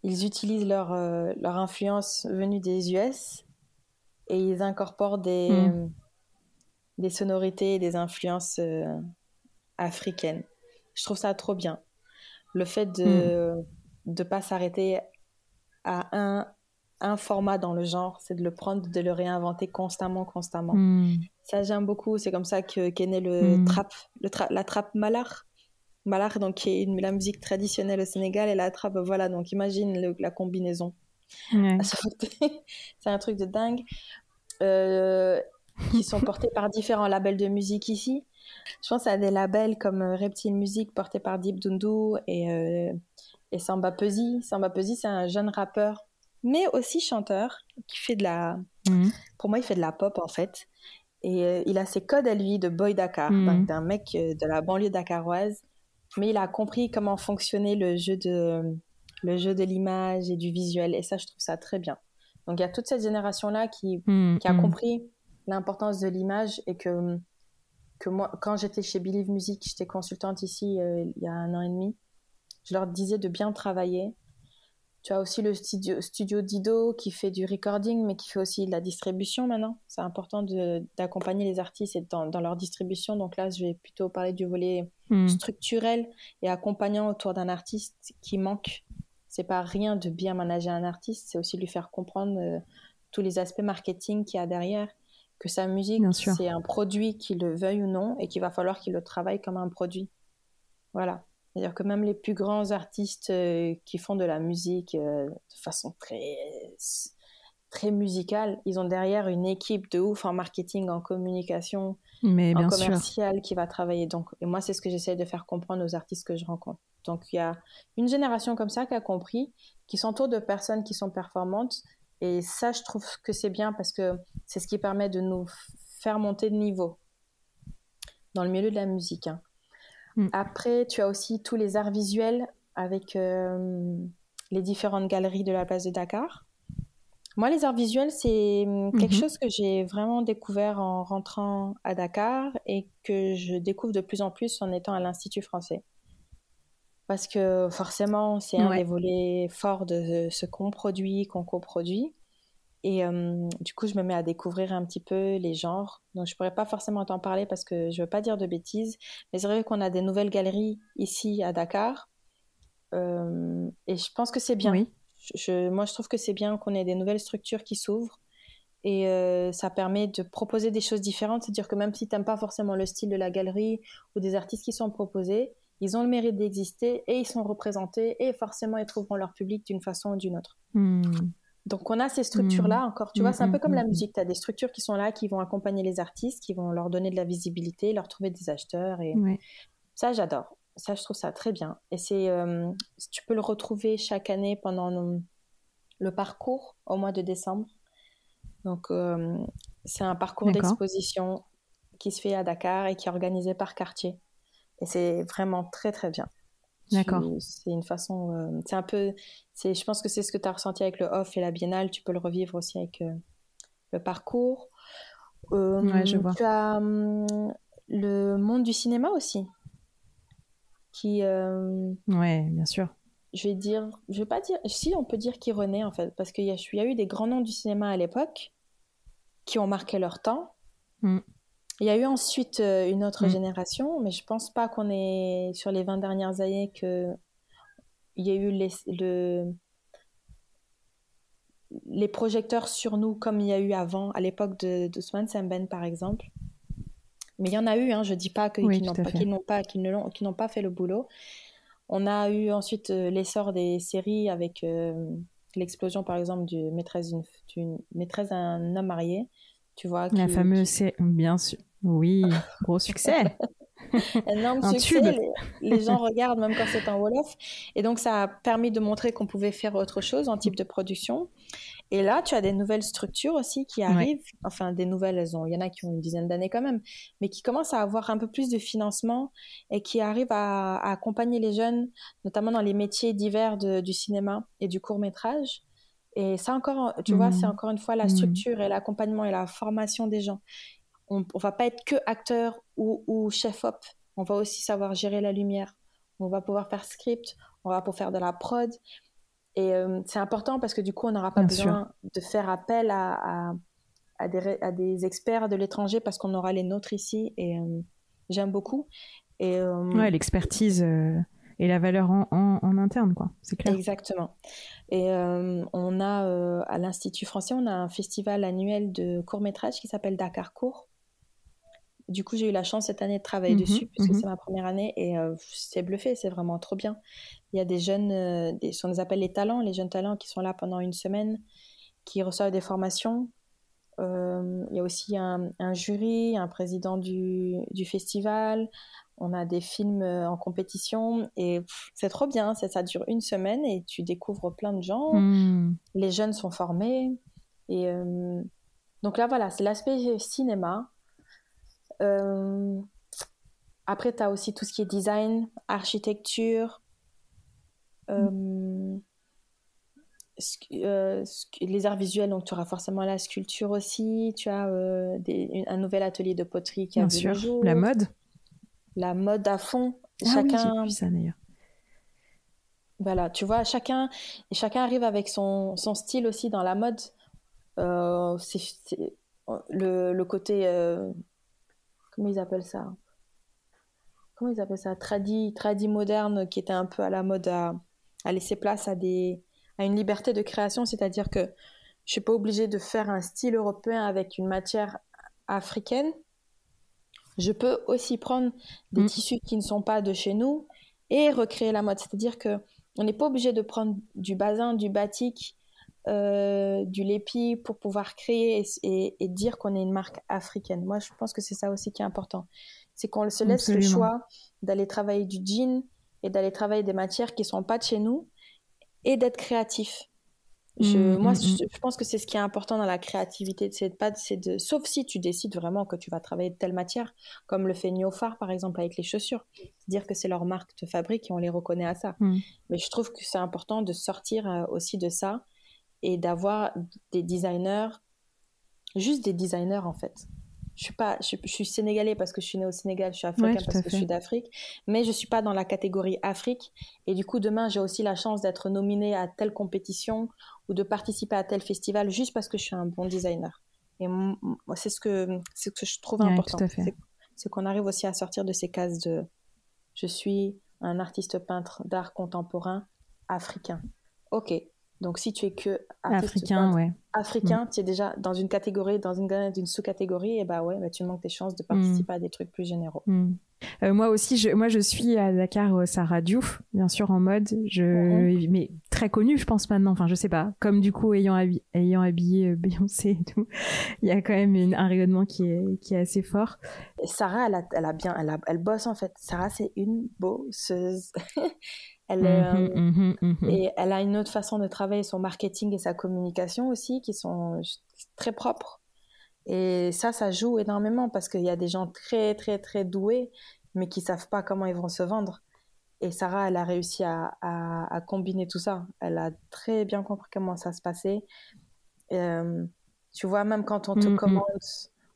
ils utilisent leur, euh, leur influence venue des US et ils incorporent des, hmm. des sonorités, des influences euh, africaines. Je trouve ça trop bien. Le fait de, hmm de pas s'arrêter à un, un format dans le genre, c'est de le prendre, de le réinventer constamment, constamment. Hmm. Ça, j'aime beaucoup. C'est comme ça que qu'est né le hmm. trap, le la trappe malar. Malar, donc, qui est une, la musique traditionnelle au Sénégal, et la trappe, voilà, donc imagine la combinaison. c'est un truc de dingue. Euh, qui sont portés par différents labels de musique ici. Je pense à des labels comme euh, Reptile Music porté par Deep Dundu et euh, et Samba Pesi. Samba Pesi, c'est un jeune rappeur, mais aussi chanteur, qui fait de la. Mhm. Pour moi, il fait de la pop en fait. Et euh, il a ses codes à lui de boy Dakar, mhm. d'un mec euh, de la banlieue dakaroise. Mais il a compris comment fonctionnait le jeu de le jeu de l'image et du visuel. Et ça, je trouve ça très bien. Donc il y a toute cette génération-là qui, mhm. qui a compris l'importance de l'image et que, que moi, quand j'étais chez Believe Music, j'étais consultante ici euh, il y a un an et demi, je leur disais de bien travailler. Tu as aussi le studio, studio Dido qui fait du recording, mais qui fait aussi de la distribution maintenant. C'est important d'accompagner les artistes dans, dans, leur distribution. Donc là, je vais plutôt parler du volet hmm. structurel et accompagnant autour d'un artiste qui manque. C'est pas rien de bien manager un artiste, c'est aussi lui faire comprendre euh, tous les aspects marketing qu'il y a derrière, que sa musique, c'est un produit, qu'il le veuille ou non, et qu'il va falloir qu'il le travaille comme un produit. Voilà. C'est-à-dire que même les plus grands artistes euh, qui font de la musique euh, de façon très, très musicale, ils ont derrière une équipe de ouf en marketing, en communication, Mais en commercial qui va travailler. Donc, et moi, c'est ce que j'essaie de faire comprendre aux artistes que je rencontre. Donc, il y a une génération comme ça qui a compris, qui s'entoure de personnes qui sont performantes. Et ça, je trouve que c'est bien parce que c'est ce qui permet de nous faire monter de niveau dans le milieu de la musique. Hein. Mm. Après, tu as aussi tous les arts visuels avec euh, les différentes galeries de la place de Dakar. Moi, les arts visuels, c'est mm, quelque mm-hmm. chose que j'ai vraiment découvert en rentrant à Dakar et que je découvre de plus en plus en étant à l'Institut français. parce que forcément, c'est un des volets forts de ce qu'on produit, qu'on coproduit. Et du coup, je me mets à découvrir un petit peu les genres. Donc, je pourrais pas forcément t'en parler parce que je veux pas dire de bêtises. Mais c'est vrai qu'on a des nouvelles galeries ici à Dakar. et je pense que c'est bien. Oui. Je, moi, je trouve que c'est bien qu'on ait des nouvelles structures qui s'ouvrent. Et ça permet de proposer des choses différentes. C'est-à-dire que même si tu n'aimes pas forcément le style de la galerie ou des artistes qui sont proposés, ils ont le mérite d'exister et ils sont représentés et forcément ils trouveront leur public d'une façon ou d'une autre. Hmm. Donc on a ces structures-là hmm. encore, tu vois, c'est un peu hmm, comme la musique, tu as des structures qui sont là, qui vont accompagner les artistes, qui vont leur donner de la visibilité, leur trouver des acheteurs et ça j'adore. Ça je trouve ça très bien et c'est euh, tu peux le retrouver chaque année pendant le, parcours au mois de décembre. Donc euh, c'est un parcours d'exposition qui se fait à Dakar et qui est organisé par quartier. Et c'est vraiment très très bien. D'accord. C'est une façon, euh, c'est un peu, c'est, je pense que c'est ce que tu as ressenti avec le off et la biennale, tu peux le revivre aussi avec euh, le parcours. Euh, ouais, je vois. Tu as hum, le monde du cinéma aussi, qui. ouais, bien sûr. Je vais dire, je vais pas dire, si on peut dire qu'il renaît en fait, parce qu'il y, y, a eu des grands noms du cinéma à l'époque qui ont marqué leur temps. Mm. Il y a eu ensuite euh, une autre mm. génération, mais je pense pas qu'on est sur les 20 dernières années que il y a eu les, le, les projecteurs sur nous comme il y a eu avant, à l'époque de, de Swan Samben par exemple. Mais il y en a eu, hein, je dis pas qu'ils n'ont pas, qu'ils n'ont pas, fait le boulot. On a eu ensuite euh, l'essor des séries avec euh, l'explosion par exemple du maîtresse d'une maîtresse d'un homme marié tu vois. La fameuse, bien sûr. Oui, gros succès. énorme un succès. Les, gens regardent même quand c'est un Wolof. Et donc, ça a permis de montrer qu'on pouvait faire autre chose en type de production. Et là, tu as des nouvelles structures aussi qui arrivent. Enfin, des nouvelles, elles ont, il y en a qui ont une dizaine d'années quand même, mais qui commencent à avoir un peu plus de financement et qui arrivent à, accompagner les jeunes, notamment dans les métiers divers du cinéma et du court métrage. Et ça encore, tu vois, c'est mmh. encore une fois la mmh. structure et l'accompagnement et la formation des gens. On, ne va pas être que acteur ou, chef op. On va aussi savoir gérer la lumière. On va pouvoir faire script. On va pouvoir faire de la prod. Et euh, c'est important parce que du coup, on n'aura pas besoin de faire appel à, à, des, à, des, experts de l'étranger parce qu'on aura les nôtres ici. Et euh, j'aime beaucoup. Et, euh, ouais, l'expertise et la valeur en, en, interne, quoi. C'est clair. Exactement. Et euh, on a euh, à l'Institut français, on a un festival annuel de court métrage qui s'appelle Dakar Court. Du coup, j'ai eu la chance cette année de travailler mhm, dessus puisque mhm. c'est ma première année et euh, c'est bluffé, c'est vraiment trop bien. Il y a des jeunes, des, on les appelle les talents, les jeunes talents qui sont là pendant une semaine, qui reçoivent des formations. il y a aussi un, un, jury, un président du, du festival, on a des films euh, en compétition et c'est trop bien. Ça, ça, dure une semaine et tu découvres plein de gens. Hmm. Les jeunes sont formés. Et euh, donc là, voilà, c'est l'aspect cinéma. Euh, après, tu as aussi tout ce qui est design, architecture, les arts visuels. Donc, tu auras forcément la sculpture aussi. Tu as un nouvel atelier de poterie qui a Bien vu sûr. La mode la mode à fond. Ah chacun. Oui, ça d'ailleurs. Voilà, tu vois, chacun, chacun arrive avec son, son style aussi dans la mode. Euh, c'est, le, le, côté. Euh, comment ils appellent ça? Comment ils appellent ça? Tradi, tradi moderne qui était un peu à la mode à, à laisser place à, des, à une liberté de création, c'est-à-dire que je suis pas obligée de faire un style européen avec une matière africaine je peux aussi prendre des mm. tissus qui ne sont pas de chez nous et recréer la mode. C'est-à-dire que on n'est pas obligé de prendre du basin, du batik, euh, du lépi pour pouvoir créer et, dire qu'on est une marque africaine. Moi, je pense que c'est ça aussi qui est important. C'est qu'on se laisse le choix d'aller travailler du jean et d'aller travailler des matières qui ne sont pas de chez nous et d'être créatif. Je, mmh, moi, mmh, mmh. je, pense que c'est ce qui est important dans la créativité. C'est pas, c'est de, sauf si tu décides vraiment que tu vas travailler de telle matière, comme le fait Niofar par exemple avec les chaussures, dire que c'est leur marque de fabrique et on les reconnaît à ça. Mais je trouve que c'est important de sortir euh, aussi de ça et d'avoir des designers, juste des designers en fait, Je suis pas, je, suis sénégalais parce que je suis né au Sénégal, je suis africain parce que je suis d'Afrique, mais je suis pas dans la catégorie Afrique. Et du coup, demain, j'ai aussi la chance d'être nominée à telle compétition ou de participer à tel festival juste parce que je suis un bon designer. Et c'est ce que, c'est ce que je trouve important. C'est qu'on arrive aussi à sortir de ces cases de je suis un artiste peintre d'art contemporain africain. Ok, donc si tu es que africain, ouais. africain, mm. tu es déjà dans une catégorie, dans une, sous-catégorie, et bah ouais, bah tu manques tes chances de mm. participer à des trucs plus généraux. Mm. Euh, moi aussi, je, moi je suis à Dakar euh, Sarah Diouf, bien sûr en mode, je, mais très connue, je pense maintenant. Enfin, je sais pas. Comme du coup ayant, ayant habillé euh, Beyoncé et tout, il y a quand même un rayonnement qui est, qui est assez fort. Sarah, elle a, elle a bien, elle, elle bosse en fait. Sarah, c'est une bosseuse. Elle, mhm, mhm, mhm. Et elle a une autre façon de travailler son marketing et sa communication aussi qui sont très propres. Et ça, ça joue énormément parce qu'il y a des gens très, très, très doués, mais qui savent pas comment ils vont se vendre. Et Sarah, elle a réussi à, à, combiner tout ça. Elle a très bien compris comment ça se passait. Euh, tu vois, même quand on te commande,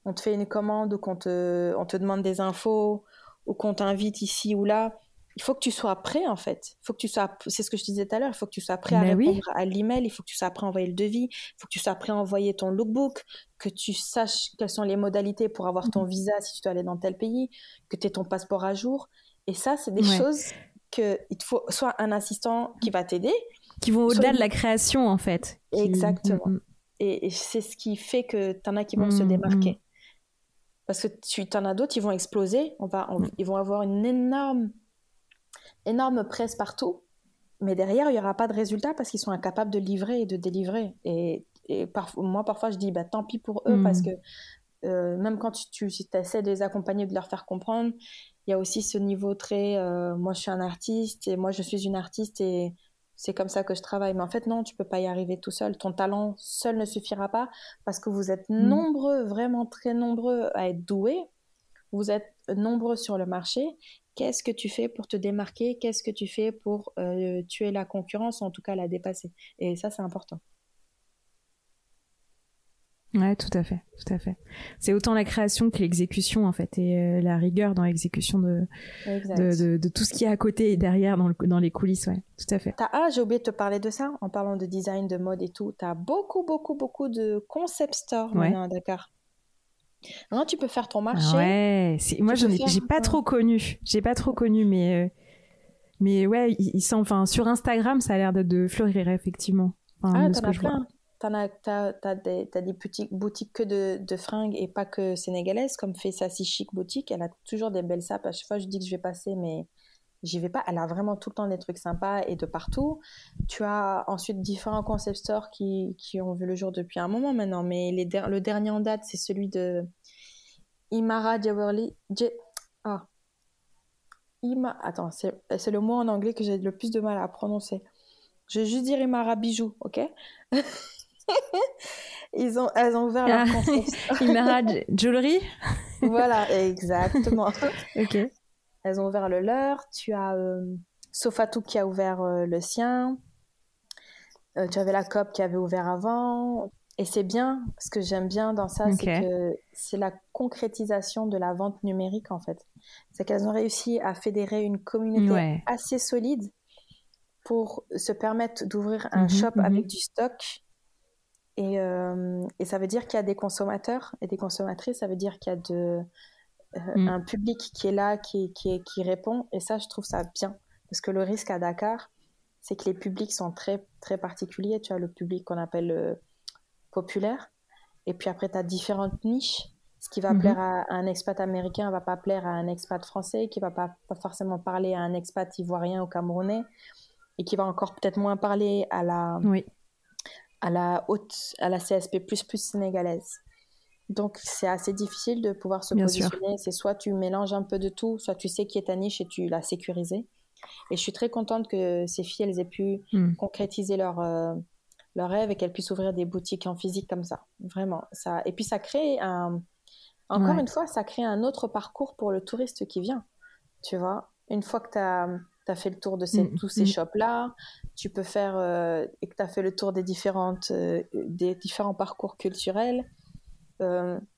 on te fait une commande ou qu'on te, on te demande des infos ou qu'on t'invite ici ou là, il faut que tu sois prêt en fait. Il faut que tu sois, c'est ce que je disais tout à l'heure, il faut que tu sois prêt à répondre à l'email, il faut que tu sois prêt à envoyer le devis, il faut que tu sois prêt à envoyer ton lookbook, que tu saches quelles sont les modalités pour avoir ton mhm. visa si tu dois aller dans tel pays, que tu aies ton passeport à jour. Et ça, c'est des choses que il te faut soit un assistant qui va t'aider, qui vont au-delà de la création en fait. Exactement. Mm, mm. Et, c'est ce qui fait que tu en as qui vont se mm, démarquer. Parce que tu en as d'autres, ils vont exploser, on va, ils vont avoir une énorme énorme presse partout, mais derrière, il n'y aura pas de résultat parce qu'ils sont incapables de livrer et de délivrer. Et, moi, parfois, je dis, bah, tant pis pour eux, parce hmm. que euh, même quand tu, essaies de les accompagner, de leur faire comprendre, il y a aussi ce niveau très, euh, moi, je suis un artiste et moi, je suis une artiste et c'est comme ça que je travaille. Mais en fait, non, tu peux pas y arriver tout seul. Ton talent seul ne suffira pas parce que vous êtes hmm. nombreux, vraiment très nombreux à être doués. Vous êtes nombreux sur le marché Qu'est-ce que tu fais pour te démarquer Qu'est-ce que tu fais pour euh, tuer la concurrence, en tout cas la dépasser Et ça, c'est important. Ouais, tout à fait, tout à fait. C'est autant la création que l'exécution en fait, et euh, la rigueur dans l'exécution de de, tout ce qui est à côté et derrière dans, dans les coulisses, ouais, tout à fait. ah, j'ai oublié de te parler de ça en parlant de design, de mode et tout. Tu as beaucoup, beaucoup, beaucoup de concept stores maintenant à Dakar. Non, tu peux faire ton marché. Ouais, moi je j'ai pas trop connu, j'ai pas trop connu, mais euh, mais ouais, ils sont, enfin sur Instagram, ça a l'air de, de, fleurir effectivement. ah, t'en as plein. T'en as, t'as, t'as des, t'as des boutiques, boutiques que de, de, fringues et pas que sénégalaises, comme fait Sassy Chic Boutique. Elle a toujours des belles sapes. À chaque fois, je dis que je vais passer, mais j'y vais pas. Elle a vraiment tout le temps des trucs sympas et de partout. Tu as ensuite différents concept stores qui, qui ont vu le jour depuis un moment maintenant, mais les le dernier en date, c'est celui de Imara Jewelry. Ah. Ima... Attends, c'est le mot en anglais que j'ai le plus de mal à prononcer. Je vais juste dire Imara Bijoux, ok? Ils ont, elles ont ouvert leur ah. Imara Jewelry? Voilà, exactement. ok. Elles ont ouvert le leur. Tu as euh, Sofatou qui a ouvert euh, le sien. Euh, tu avais la COP qui avait ouvert avant. Et c'est bien, ce que j'aime bien dans ça, c'est que c'est la concrétisation de la vente numérique en fait. C'est qu'elles ont réussi à fédérer une communauté assez solide pour se permettre d'ouvrir un mhm, shop mhm. avec du stock. Et, euh, et ça veut dire qu'il y a des consommateurs et des consommatrices, ça veut dire qu'il y a de, mm. un public qui est là, qui, qui, qui répond. Et ça, je trouve ça bien. Parce que le risque à Dakar, c'est que les publics sont très, très particuliers. Tu as le public qu'on appelle euh, populaire. Et puis après, tu as différentes niches. Ce qui va mm-hmm. plaire à, un expat américain va pas plaire à un expat français, qui va pas, pas forcément parler à un expat ivoirien ou camerounais, et qui va encore peut-être moins parler à la, oui. à la haute, à la CSP++ sénégalaise. Donc, c'est assez difficile de pouvoir se positionner. C'est soit tu mélanges un peu de tout, soit tu sais qui est ta niche et tu l'as sécurisée. Et je suis très contente que ces filles, elles aient pu hmm. concrétiser leur, euh, leur rêve et qu'elles puissent ouvrir des boutiques en physique comme ça. Vraiment. Ça... Et puis, ça crée un. Encore une fois, ça crée un autre parcours pour le touriste qui vient. Tu vois, une fois que tu as, as, fait le tour de ces, hmm. tous ces hmm. shops-là, tu peux faire. Euh, et que tu as fait le tour des, différentes, euh, des différents parcours culturels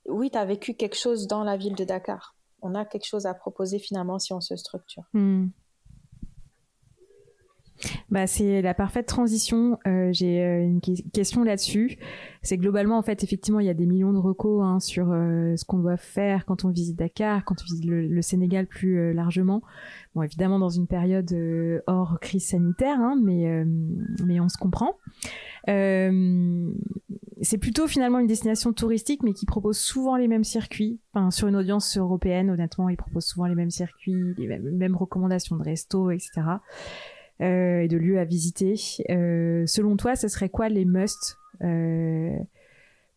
oui, tu as vécu quelque chose dans la ville de Dakar. On a quelque chose à proposer finalement si on se structure. Hmm. Bah, c'est la parfaite transition. Euh, j'ai euh, une question là-dessus. C'est globalement, en fait, effectivement, il y a des millions de recos hein, sur euh, ce qu'on doit faire quand on visite Dakar, quand on visite le, Sénégal plus largement. Bon, évidemment, dans une période hors crise sanitaire, hein, mais, mais on se comprend. C'est plutôt finalement une destination touristique, mais qui propose souvent les mêmes circuits. Enfin, sur une audience européenne, honnêtement, ils proposent souvent les mêmes circuits, les mêmes, recommandations de resto, etc. Euh, et de lieux à visiter. Euh, selon toi, ce serait quoi les musts euh,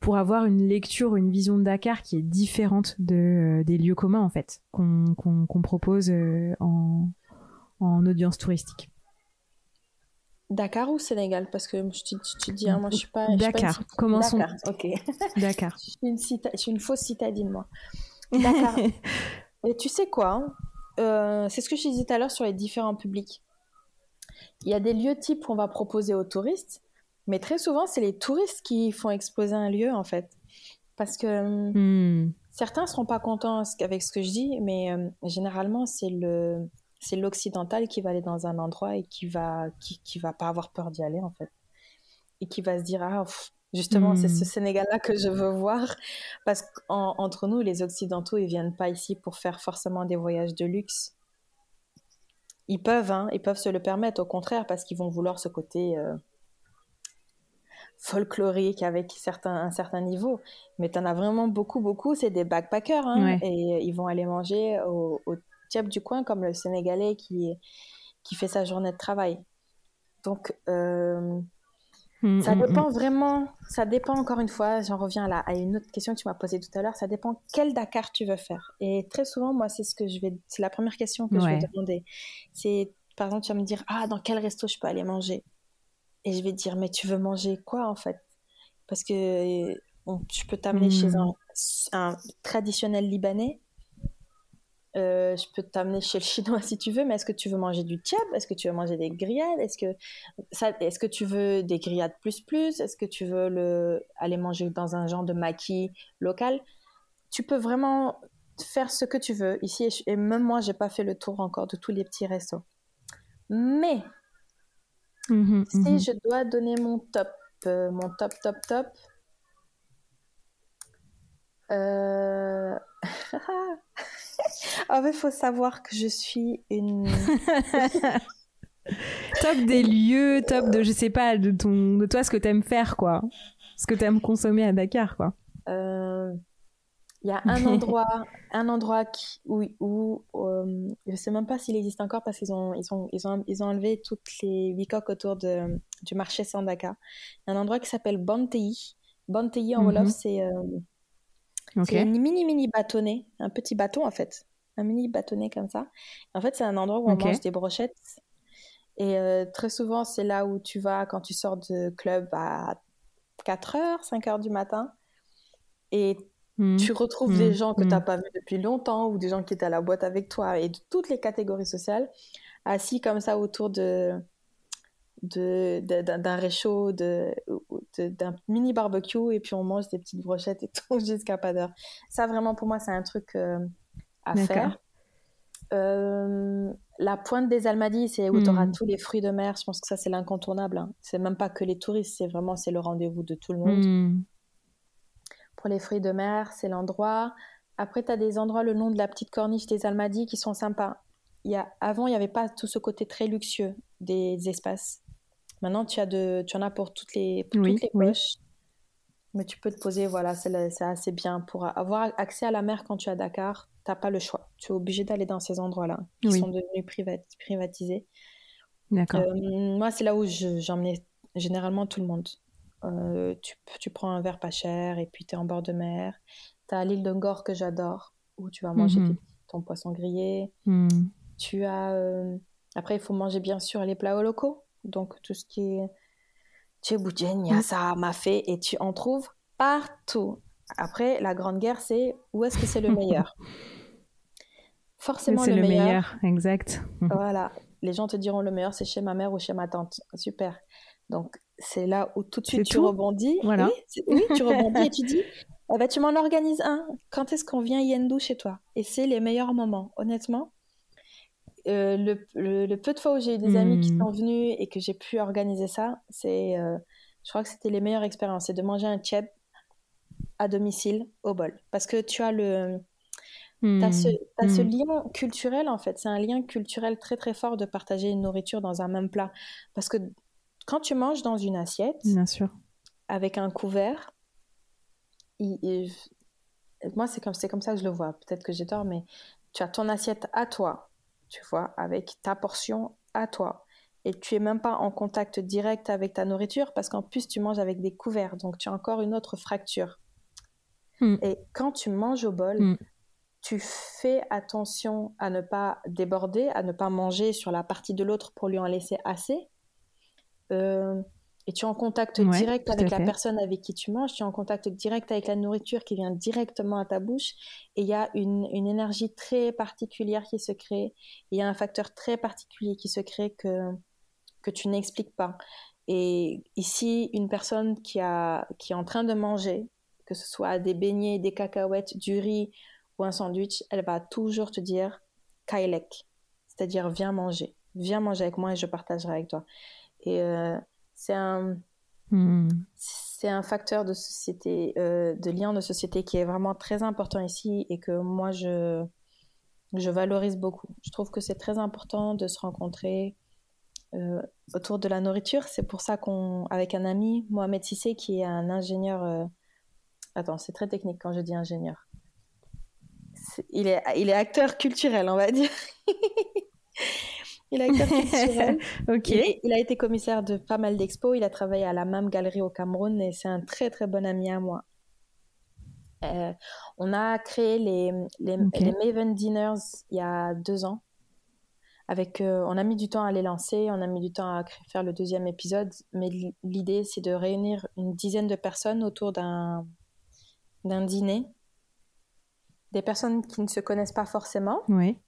pour avoir une lecture, une vision de Dakar qui est différente de, des lieux communs en fait qu'on propose en audience touristique? Dakar ou Sénégal? Parce que tu, tu dis, hein, moi je suis pas. Dakar, commençons. Dakar, ok. Dakar. je, suis une je, suis une fausse citadine, moi. Dakar. Et tu sais quoi hein, C'est ce que je disais tout à l'heure sur les différents publics il y a des lieux types qu'on va proposer aux touristes, mais très souvent, c'est les touristes qui font exposer un lieu, en fait. Parce que hmm. certains ne seront pas contents avec ce que je dis, mais euh, généralement, c'est le c'est l'occidental qui va aller dans un endroit et qui va qui, qui va pas avoir peur d'y aller en fait et qui va se dire ah justement c'est ce hmm. Sénégal là que je veux voir parce qu'entre nous les occidentaux ils viennent pas ici pour faire forcément des voyages de luxe ils peuvent, hein, ils peuvent se le permettre, au contraire, parce qu'ils vont vouloir ce côté euh, folklorique avec certains, un certain niveau. Mais tu en as vraiment beaucoup, beaucoup, c'est des backpackers. Hein, Et ils vont aller manger au, au du coin, comme le Sénégalais qui, qui fait sa journée de travail. Donc, euh, Mm, ça mm, dépend mm. vraiment, ça dépend encore une fois, j'en reviens là, à une autre question que tu m'as posée tout à l'heure, ça dépend quel Dakar tu veux faire. Et très souvent, moi, c'est ce que je vais, c'est la première question que je vais demander. C'est, par exemple, tu vas me dire, ah, dans quel resto je peux aller manger? Et je vais dire, mais tu veux manger quoi en fait? Parce que je peux t'amener chez un traditionnel libanais euh, je peux t'amener chez le chinois si tu veux, mais est-ce que tu veux manger du tchèp Est-ce que tu veux manger des grillades? Est-ce que, ça, est-ce que tu veux des grillades plus plus? Est-ce que tu veux le, aller manger dans un genre de maquis local? Tu peux vraiment faire ce que tu veux. Ici. Et même moi, j'ai pas fait le tour encore de tous les petits restos. Mais mmh si mmh je dois donner mon top, euh, mon top, top, top, euh... En fait, il faut savoir que je suis une. top des lieux, top de, je sais pas, de, ton, de toi, ce que tu aimes faire, quoi. Ce que tu aimes consommer à Dakar, quoi. Il euh, y a un endroit, un endroit qui, où, où euh, je sais même pas s'il existe encore parce qu'ils ont, ils ont, ils ont, ils ont enlevé toutes les bicoques autour de, du marché Sandaka. Il un endroit qui s'appelle Bantei. Bantei en mm Wolof, c'est c'est un mini mini bâtonnet, un petit bâton en fait un mini bâtonnet comme ça. En fait, c'est un endroit où on mange des brochettes. Et euh, très souvent, c'est là où tu vas quand tu sors de club à 4h, 5h du matin. Et mmh. tu retrouves des mmh. gens que tu n'as mmh. pas vus depuis longtemps ou des gens qui étaient à la boîte avec toi et de toutes les catégories sociales, assis comme ça autour de d'un réchaud, d'un mini barbecue et puis on mange des petites brochettes et tout jusqu'à pas d'heure. Ça vraiment pour moi c'est un truc euh, à faire. Euh, la pointe des Almadies, c'est où tu auras hmm. tous les fruits de mer. Je pense que ça, c'est l'incontournable. Hein. C'est même pas que les touristes, c'est vraiment c'est le rendez-vous de tout le monde. Hmm. Pour les fruits de mer, c'est l'endroit. Après, tu as des endroits le long de la petite corniche des Almadies qui sont sympas. Il y a, avant, il n'y avait pas tout ce côté très luxueux des espaces. Maintenant, tu, as de, tu en as pour toutes les, toutes les poches. Mais tu peux te poser, voilà, c'est assez bien. Pour avoir accès à la mer quand tu es à Dakar, t'as pas le choix. Tu es obligé d'aller dans ces endroits-là qui sont devenus privatisés. D'accord. Euh, moi, c'est là où j'emmenais généralement tout le monde. Euh, tu, tu, prends un verre pas cher et puis tu es en bord de mer. Tu as l'île de Ngor que j'adore, où tu vas manger mhm. ton poisson grillé. Mhm. Tu as. Euh, après, il faut manger bien sûr les plats locaux. Donc, tout ce qui est Tchéboujen, Yassa, Mafé, et tu en trouves partout. Après, la grande guerre, c'est où est-ce que c'est le meilleur? Forcément le, le meilleur. Exact. Voilà. Les gens te diront le meilleur, c'est chez ma mère ou chez ma tante. Super. Donc, c'est là où tout de suite tu rebondis. Voilà. Oui, tu rebondis et tu dis Eh ben, tu m'en organises un. Quand est-ce qu'on vient Yendou chez toi? Et c'est les meilleurs moments, honnêtement. Euh, le, peu de fois où j'ai eu des amis qui hmm. sont venus et que j'ai pu organiser ça, c'est, euh, je crois que c'était les meilleures expériences. C'est de manger un tchèp à domicile au bol. Parce que tu as le. As ce, as ce, hmm. lien culturel en fait, c'est un lien culturel très très fort de partager une nourriture dans un même plat. Parce que quand tu manges dans une assiette, Bien sûr. avec un couvert, moi c'est comme, comme ça que je le vois, peut-être que j'ai tort, mais tu as ton assiette à toi, tu vois, avec ta portion à toi. Et tu es même pas en contact direct avec ta nourriture parce qu'en plus tu manges avec des couverts, donc tu as encore une autre fracture. Hmm. Et quand tu manges au bol, hmm. tu fais attention à ne pas déborder, à ne pas manger sur la partie de l'autre pour lui en laisser assez. Euh, et tu es en contact direct avec la personne avec qui tu manges, tu es en contact direct avec la nourriture qui vient directement à ta bouche, et il y a une, une, énergie très particulière qui se crée, il y a un facteur très particulier qui se crée que, que tu n'expliques pas. Et ici, une personne qui, a, qui est en train de manger, que ce soit des beignets, des cacahuètes, du riz ou un sandwich, elle va toujours te dire kailek, c'est-à-dire viens manger, viens manger avec moi et je partagerai avec toi. Et euh, c'est un, hmm. c'est un facteur de société, euh, de lien de société qui est vraiment très important ici et que moi je, je valorise beaucoup. Je trouve que c'est très important de se rencontrer euh, autour de la nourriture. C'est pour ça qu'on, avec un ami, Mohamed Sissé, qui est un ingénieur. Euh, attends, c'est très technique quand je dis ingénieur. il, est, il est acteur culturel, on va dire. Il a Il, a été commissaire de pas mal d'expos. Il a travaillé à la même galerie au Cameroun et c'est un très très bon ami à moi. Euh, on a créé les, les, Maven Dinners il y a deux ans. Avec, euh, on a mis du temps à les lancer, on a mis du temps à faire le deuxième épisode, mais l'idée c'est de réunir une dizaine de personnes autour d'un d'un dîner, des personnes qui ne se connaissent pas forcément, oui.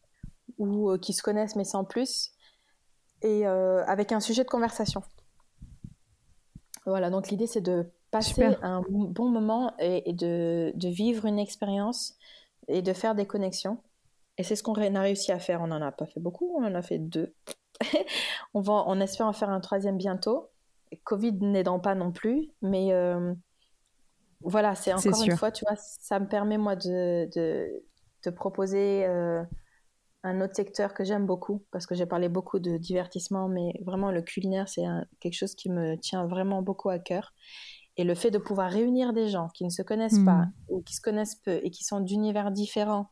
ou euh, qui se connaissent mais sans plus, et euh, avec un sujet de conversation. Voilà, donc l'idée c'est de passer un bon moment et, de, de, vivre une expérience et de faire des connexions. Et c'est ce qu'on a réussi à faire. On n'en a pas fait beaucoup, on en a fait deux. on, va, on espère en faire un troisième bientôt. Covid n'aidant pas non plus, mais euh, voilà, c'est encore une fois, tu vois, ça me permet moi de, de, de proposer euh, un autre secteur que j'aime beaucoup, parce que j'ai parlé beaucoup de divertissement, mais vraiment le culinaire, c'est quelque chose qui me tient vraiment beaucoup à cœur. Et le fait de pouvoir réunir des gens qui ne se connaissent pas hmm. ou qui se connaissent peu et qui sont d'univers différents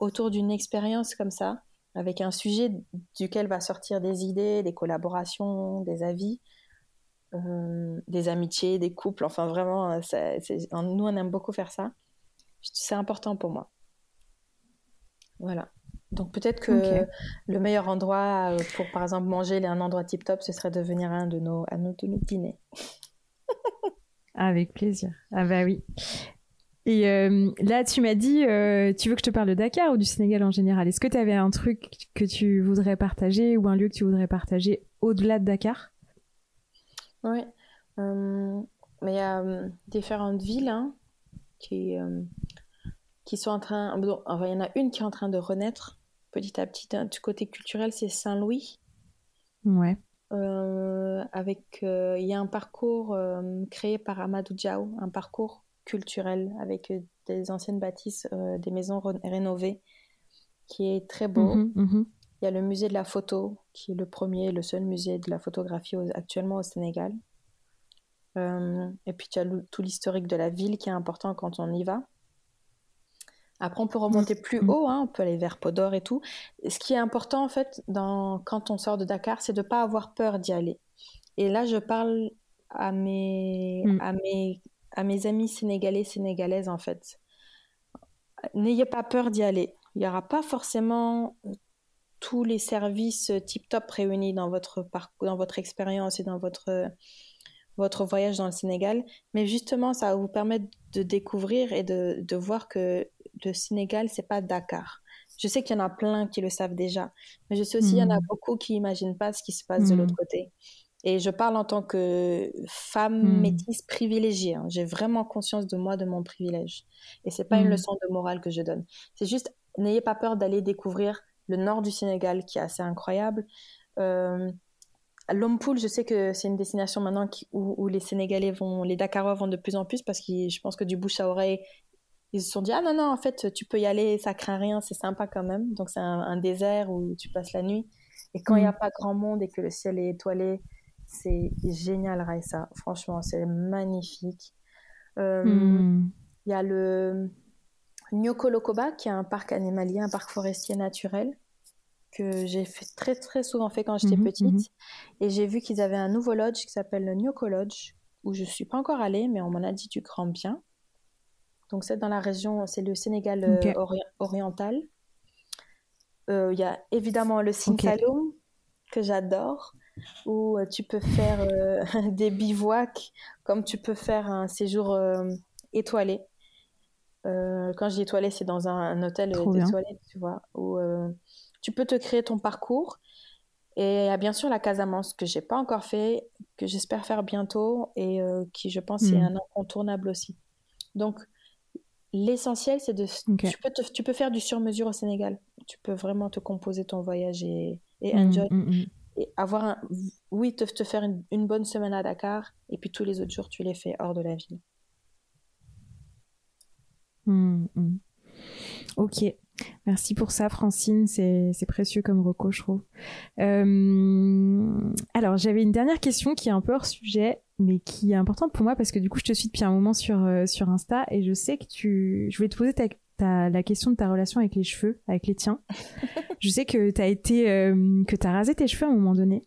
autour d'une expérience comme ça, avec un sujet duquel va sortir des idées, des collaborations, des avis, euh, des amitiés, des couples, enfin vraiment, nous on aime beaucoup faire ça. C'est important pour moi. Voilà. Donc peut-être que le meilleur endroit euh, pour, par exemple, manger un endroit tip-top, ce serait de venir à un de nos, à nos, dîners. Avec plaisir. Ah bah oui. Et euh, là, tu m'as dit, euh, tu veux que je te parle de Dakar ou du Sénégal en général? Est-ce que tu avais un truc que tu voudrais partager ou un lieu que tu voudrais partager au-delà de Dakar? Oui. mais il y a différentes villes hein, qui, qui sont en train. il y en a une qui est en train de renaître petit à petit. Du côté culturel, c'est Saint-Louis. Ouais. Euh, avec, euh, il y a un parcours euh, créé par Amadou Diaw, un parcours culturel avec des anciennes bâtisses, des maisons rénovées, qui est très beau. Mhm, mhm. Il y a le musée de la photo, qui est le premier, le seul musée de la photographie actuellement au Sénégal. et puis tu as tout l'historique de la ville qui est important quand on y va. Après, on peut remonter mm. plus mm. haut, hein, on peut aller vers Podor et tout. ce qui est important, en fait, dans, quand on sort de Dakar, c'est de ne pas avoir peur d'y aller. Et là, je parle à mes, mm. à mes, à mes amis sénégalais, sénégalaises, en fait. N'ayez pas peur d'y aller. Il n'y aura pas forcément euh, tous les services tip-top réunis dans votre, dans votre expérience et dans votre, votre voyage dans le Sénégal. Mais justement, ça va vous permettre de découvrir et de, de voir que le Sénégal, c'est pas Dakar. Je sais qu'il y en a plein qui le savent déjà, mais je sais aussi qu'il y en a hmm. beaucoup qui n'imaginent pas ce qui se passe de l'autre hmm. côté. Et je parle en tant que femme hmm. métisse privilégiée. Hein. J'ai vraiment conscience de moi, de mon privilège. Et c'est pas une leçon de morale que je donne. C'est juste, n'ayez pas peur d'aller découvrir le nord du Sénégal, qui est assez incroyable. Euh, Lompoul, je sais que c'est une destination maintenant où, les Sénégalais vont, les Dakarois vont de plus en plus parce que je pense que du bouche à oreille, ils se sont dit ah non non en fait tu peux y aller, ça craint rien, c'est sympa quand même. Donc c'est un, désert où tu passes la nuit et quand il n'y a mm. pas grand monde et que le ciel est étoilé, c'est génial Raissa. Franchement c'est magnifique. Euh, mm. Il y a le Nyokolokoba qui est un parc animalier, un parc forestier naturel que j'ai fait très très souvent fait quand j'étais mhm, petite. Mhm. Et j'ai vu qu'ils avaient un nouveau lodge qui s'appelle le Nyoko Lodge, où je suis pas encore allée, mais on m'en a dit du grand bien. Donc c'est dans la région, c'est le Sénégal euh, oriental. Euh, il y a évidemment le Sintaloum, que j'adore, où euh, tu peux faire des bivouacs, comme tu peux faire un séjour étoilé. quand je dis étoilé, c'est dans un, hôtel étoilé, tu vois, où tu peux te créer ton parcours. Et il y a bien sûr la Casamance que j'ai pas encore fait, que j'espère faire bientôt et euh, qui, je pense, est hmm. un incontournable aussi. Donc, l'essentiel, c'est de. Tu, peux tu peux faire du sur-mesure au Sénégal. Tu peux vraiment te composer ton voyage et, et hmm, enjoy. Hmm, et avoir un. Oui, te, te faire une, une, bonne semaine à Dakar et puis tous les autres jours, tu les fais hors de la ville. Ok. Merci pour ça, Francine. C'est précieux comme reco, je trouve. Euh, alors, j'avais une dernière question qui est un peu hors sujet, mais qui est importante pour moi parce que du coup, je te suis depuis un moment sur, euh, sur Insta et je sais que tu. Je voulais te poser ta, la question de ta relation avec les cheveux, avec les tiens. je sais que tu as été. Euh, que tu as rasé tes cheveux à un moment donné.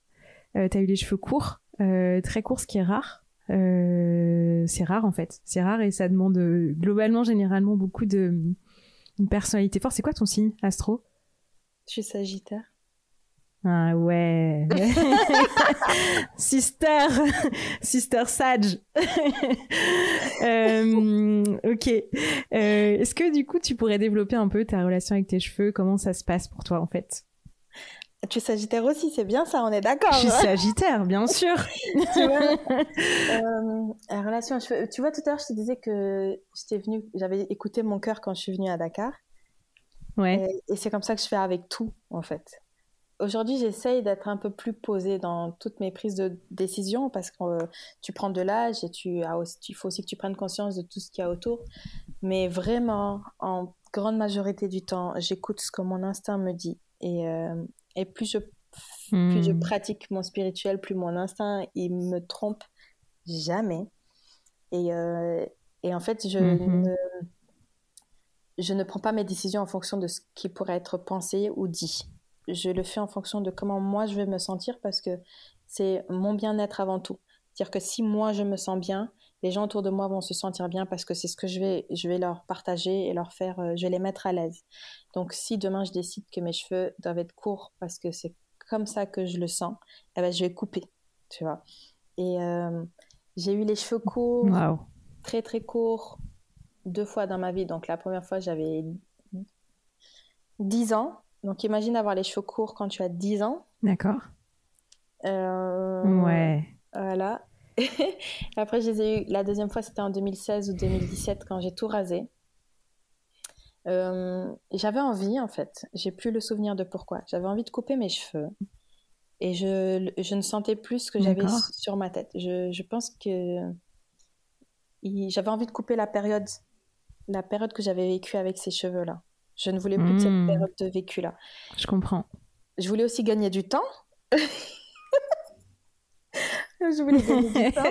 tu as eu les cheveux courts, très courts, ce qui est rare. c'est rare en fait. C'est rare et ça demande globalement, généralement, beaucoup de une personnalité forte. C'est quoi ton signe, Astro? Je suis Sagittaire. Ah ouais. Sister, Sister Sage. Euh, ok. Euh, est-ce que du coup tu pourrais développer un peu ta relation avec tes cheveux? Comment ça se passe pour toi en fait? Tu es Sagittaire aussi, c'est bien ça, on est d'accord. Je suis Sagittaire, bien sûr. tu vois, euh, relation Tu vois, tout à l'heure, je te disais que j'étais venue, j'avais écouté mon cœur quand je suis venue à Dakar. Ouais. Et, c'est comme ça que je fais avec tout, en fait. Aujourd'hui, j'essaye d'être un peu plus posée dans toutes mes prises de décision parce que euh, tu prends de l'âge et tu il faut aussi que tu prennes conscience de tout ce qu'il y a autour. Mais vraiment, en grande majorité du temps, j'écoute ce que mon instinct me dit. Et, euh, et plus je, plus je hmm. pratique mon spirituel, plus mon instinct, il me trompe jamais. Et, euh, et en fait, je, hmm. ne, je ne prends pas mes décisions en fonction de ce qui pourrait être pensé ou dit. Je le fais en fonction de comment moi je vais me sentir parce que c'est mon bien-être avant tout. C'est-à-dire que si moi je me sens bien, les gens autour de moi vont se sentir bien parce que c'est ce que je vais, je vais leur partager et leur faire, euh, je vais les mettre à l'aise. Donc si demain je décide que mes cheveux doivent être courts parce que c'est comme ça que je le sens, eh ben, je vais couper, tu vois. Et euh, j'ai eu les cheveux courts, très très courts, deux fois dans ma vie. Donc la première fois j'avais 10 ans. Donc imagine avoir les cheveux courts quand tu as 10 ans. D'accord. Euh, ouais. Voilà. Après, je les ai eu, la deuxième fois, c'était en 2016 ou 2017 quand j'ai tout rasé. Euh, j'avais envie, en fait, j'ai plus le souvenir de pourquoi. J'avais envie de couper mes cheveux et je, je ne sentais plus ce que j'avais sur ma tête. Je, je pense que j'avais envie de couper la période, la période que j'avais vécue avec ces cheveux-là. Je ne voulais plus de cette hmm. période de vécu-là. Je comprends. Je voulais aussi gagner du temps. je voulais gagner du temps.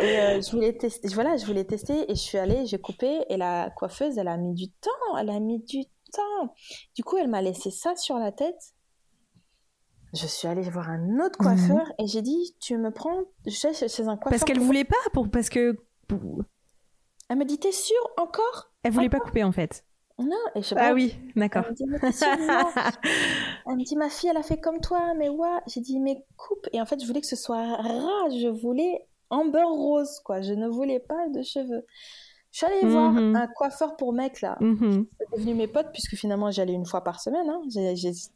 Et euh, je voulais tester, voilà, je voulais tester et je suis allée, j'ai coupé et la coiffeuse, elle a mis du temps, elle a mis du temps. Du coup, elle m'a laissé ça sur la tête. Je suis allée voir un autre coiffeur mhm. et j'ai dit, tu me prends, sais, chez un coiffeur. Parce qu'elle voulait pas, pour, parce que. Elle me dit, t'es sûre encore? Elle voulait pas couper en fait. Non, et je sais pas. Ah oui, d'accord. Elle, me dit, ma fille, elle a fait comme toi, mais ouais. J'ai dit, mais coupe. Et en fait, je voulais que ce soit ras. Je voulais amber rose, quoi. Je ne voulais pas de cheveux. Je suis allée voir mhm. un coiffeur pour mec, là. Mhm. C'est devenu mes potes, puisque finalement, j'allais une fois par semaine. Hein.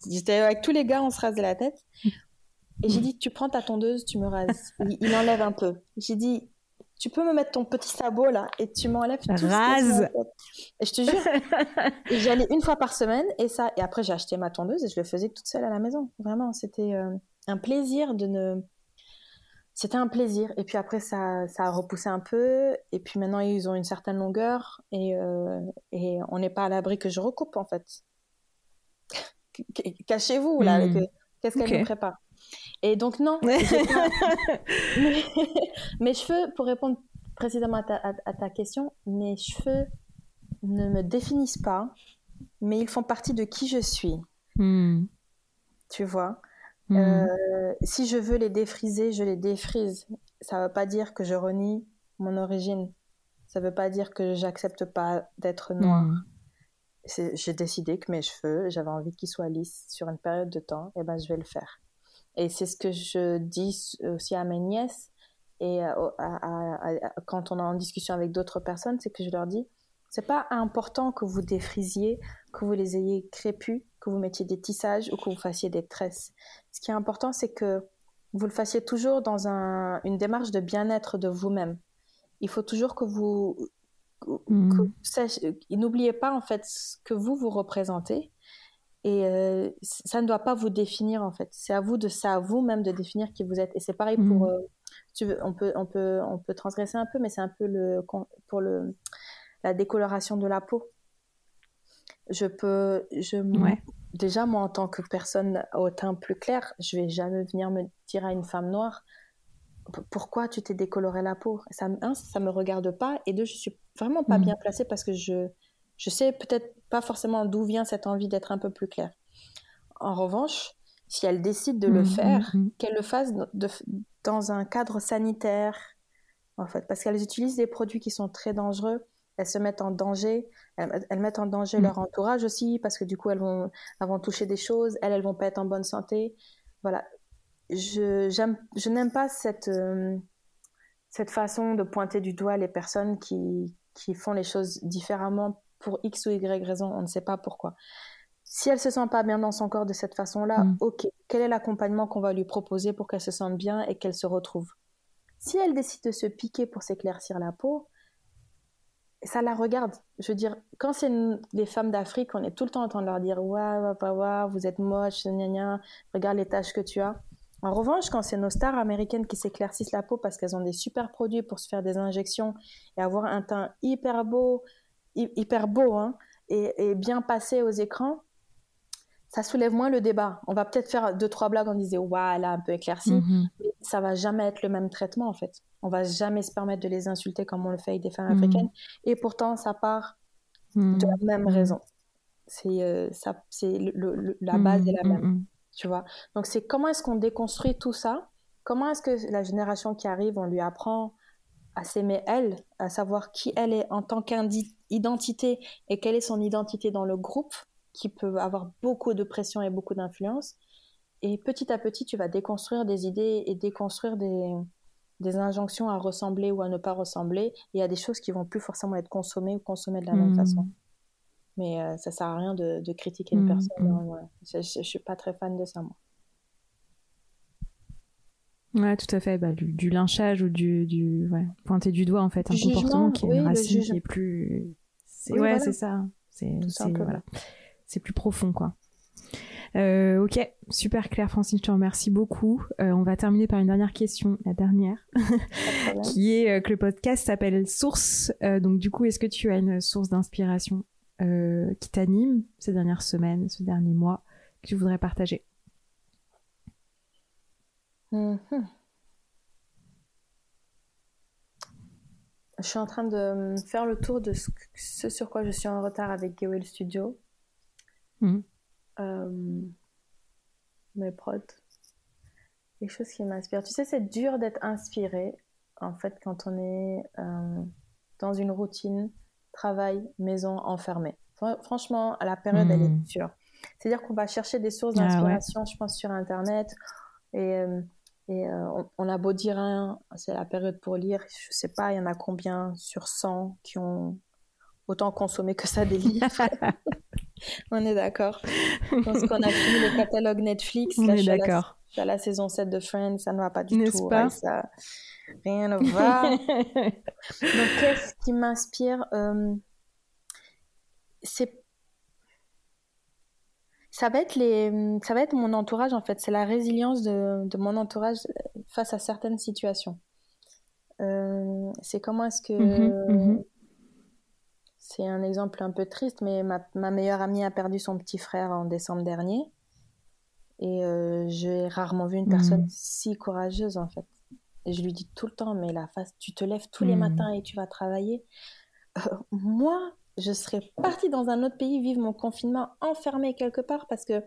J'étais avec tous les gars, on se rasait la tête. Et j'ai dit, tu prends ta tondeuse, tu me rases. Il, enlève un peu. J'ai dit, tu peux me mettre ton petit sabot là et tu m'enlèves tout Rase. et je te jure. J'allais une fois par semaine et ça. Et après, j'ai acheté ma tondeuse et je le faisais toute seule à la maison. Vraiment, c'était euh, un plaisir de ne. C'était un plaisir. Et puis après, ça, ça a repoussé un peu. Et puis maintenant, ils ont une certaine longueur. Et, euh, et on n'est pas à l'abri que je recoupe, en fait. Cachez-vous, là. Hmm. Qu'est-ce qu'elle me prépare et donc, non. mes cheveux, pour répondre précisément à ta, question, mes cheveux ne me définissent pas, mais ils font partie de qui je suis. Hmm. Tu vois? Hmm. euh, Si je veux les défriser, je les défrise. Ça ne veut pas dire que je renie mon origine. Ça ne veut pas dire que j'accepte pas d'être noire. Hmm. J'ai décidé que mes cheveux, j'avais envie qu'ils soient lisses sur une période de temps, et ben je vais le faire. Et c'est ce que je dis aussi à mes nièces et euh, quand on est en discussion avec d'autres personnes, c'est que je leur dis, c'est pas important que vous défrisiez, que vous les ayez crépus, que vous mettiez des tissages ou que vous fassiez des tresses. Ce qui est important, c'est que vous le fassiez toujours dans un, une démarche de bien-être de vous-même. Il faut toujours que vous, mmh. n'oubliez pas en fait ce que vous vous représentez et euh, ça ne doit pas vous définir en fait. C'est à vous de ça à vous-même de définir qui vous êtes. Et c'est pareil pour. Mmh. Euh, tu veux, on peut on peut on peut transgresser un peu, mais c'est un peu le pour le la décoloration de la peau. Je peux je déjà moi en tant que personne au teint plus clair, je vais jamais venir me dire à une femme noire pourquoi tu t'es décoloré la peau? Ça un ça me regarde pas et deux je suis vraiment pas mmh. bien placée parce que je je sais peut-être pas forcément d'où vient cette envie d'être un peu plus claire. En revanche, si elle décide de le mmh, faire, mmh, qu'elle le fasse dans un cadre sanitaire, en fait, parce qu'elles utilisent des produits qui sont très dangereux. Elles se mettent en danger, elles, mettent en danger leur entourage aussi, parce que du coup, elles vont, elles toucher des choses, elles, elles vont pas être en bonne santé. Voilà. Je, je n'aime pas cette, euh, cette façon de pointer du doigt les personnes qui, qui font les choses différemment pour X ou Y raison, on ne sait pas pourquoi. Si elle se sent pas bien dans son corps de cette façon-là, mm. ok, quel est l'accompagnement qu'on va lui proposer pour qu'elle se sente bien et qu'elle se retrouve? Si elle décide de se piquer pour s'éclaircir la peau, ça la regarde. Je veux dire, quand c'est les femmes d'Afrique, on est tout le temps en train de leur dire Waouh, waouh, vous êtes moche, gna, gna, regarde les taches que tu as. En revanche, quand c'est nos stars américaines qui s'éclaircissent la peau parce qu'elles ont des super produits pour se faire des injections et avoir un teint hyper beau, hyper beau hein, et, bien passé aux écrans, ça soulève moins le débat. On va peut-être faire deux, trois blagues en disant Waouh, a un peu éclairci. Mm-hmm. Mais ça va jamais être le même traitement, en fait. On va jamais se permettre de les insulter comme on le fait avec des femmes mm-hmm. africaines. Et pourtant, ça part de la même mm-hmm. raison. C'est euh, ça, c'est la base est la même. Tu vois Donc, c'est comment est-ce qu'on déconstruit tout ça? Comment est-ce que la génération qui arrive, on lui apprend à s'aimer elle, à savoir qui elle est en tant qu'identité et quelle est son identité dans le groupe, qui peut avoir beaucoup de pression et beaucoup d'influence. Et petit à petit, tu vas déconstruire des idées et déconstruire des, des injonctions à ressembler ou à ne pas ressembler. Et il y a des choses qui vont plus forcément être consommées ou consommées de la même hmm. façon. Mais ça euh, ça sert à rien de, critiquer une hmm, personne. Je, je, je, suis pas très fan de ça, moi. Ouais, tout à fait. Bah, du, lynchage ou du, du ouais, pointer du doigt, en fait, un comportement qui est une racine qui est plus. Ouais, c'est ça. C'est voilà. plus profond, quoi. Euh, ok, super Claire Francine, je te remercie beaucoup. Euh, on va terminer par une dernière question, la dernière, qui est euh, que le podcast s'appelle Source. donc du coup, est-ce que tu as une source d'inspiration qui t'anime ces dernières semaines, ce dernier mois, que tu voudrais partager? Mhm. Je suis en train de faire le tour de ce, sur quoi je suis en retard avec Gewell Studio. Mhm. Euh, mes prods. Quelque chose qui m'inspire. Tu sais, c'est dur d'être inspiré, en fait, quand on est euh, dans une routine, travail, maison, enfermé. Franchement, à la période, elle est mhm. dure. C'est-à-dire qu'on va chercher des sources ah d'inspiration, je pense, sur Internet. Et euh, et euh, on, a beau dire, hein, c'est la période pour lire, je sais pas, il y en a combien sur 100 qui ont autant consommé que ça des livres. on est d'accord. Je pense qu'on a fini le catalogue Netflix. On est d'accord. suis à la saison 7 de Friends, ça ne va pas du N'est-ce tout. pas? Ouais, ça... Rien ne va. Donc, qu'est-ce qui m'inspire euh, C'est ça va être les ça va être mon entourage en fait. C'est la résilience de, de, mon entourage face à certaines situations. Euh, c'est comment est-ce que Mhm, mhm. c'est un exemple un peu triste mais ma, ma meilleure amie a perdu son petit frère en décembre dernier. Et euh, j'ai rarement vu une personne Mhm. si courageuse en fait. Et je lui dis tout le temps mais la face tu te lèves tous les matins et tu vas travailler. Euh, moi je serais partie dans un autre pays vivre mon confinement enfermée quelque part parce que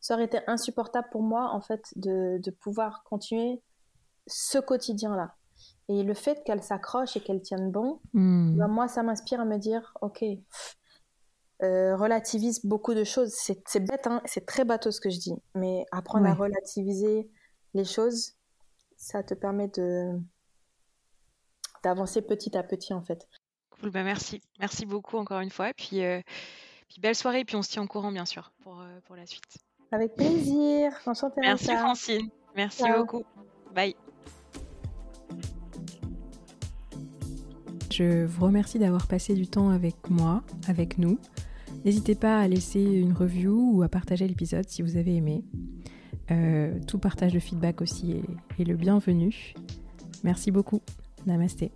ça aurait été insupportable pour moi en fait de, de pouvoir continuer ce quotidien-là. Et le fait qu'elle s'accroche et qu'elle tienne bon, Hmm. ben, moi ça m'inspire à me dire ok, euh, relativise beaucoup de choses. C'est bête, hein, c'est très bateau ce que je dis, mais apprendre à relativiser les choses, ça te permet de d'avancer petit à petit en fait. Cool, bah merci. Merci beaucoup encore une fois. Puis, euh, puis belle soirée. Et puis on se tient au courant, bien sûr, pour, euh, pour la suite. Avec plaisir, enchantée Merci. Francine. Merci Ciao. beaucoup. Bye. Je vous remercie d'avoir passé du temps avec moi, avec nous. N'hésitez pas à laisser une review ou à partager l'épisode si vous avez aimé. Euh, tout partage de feedback aussi est, est le bienvenu. Merci beaucoup. Namasté.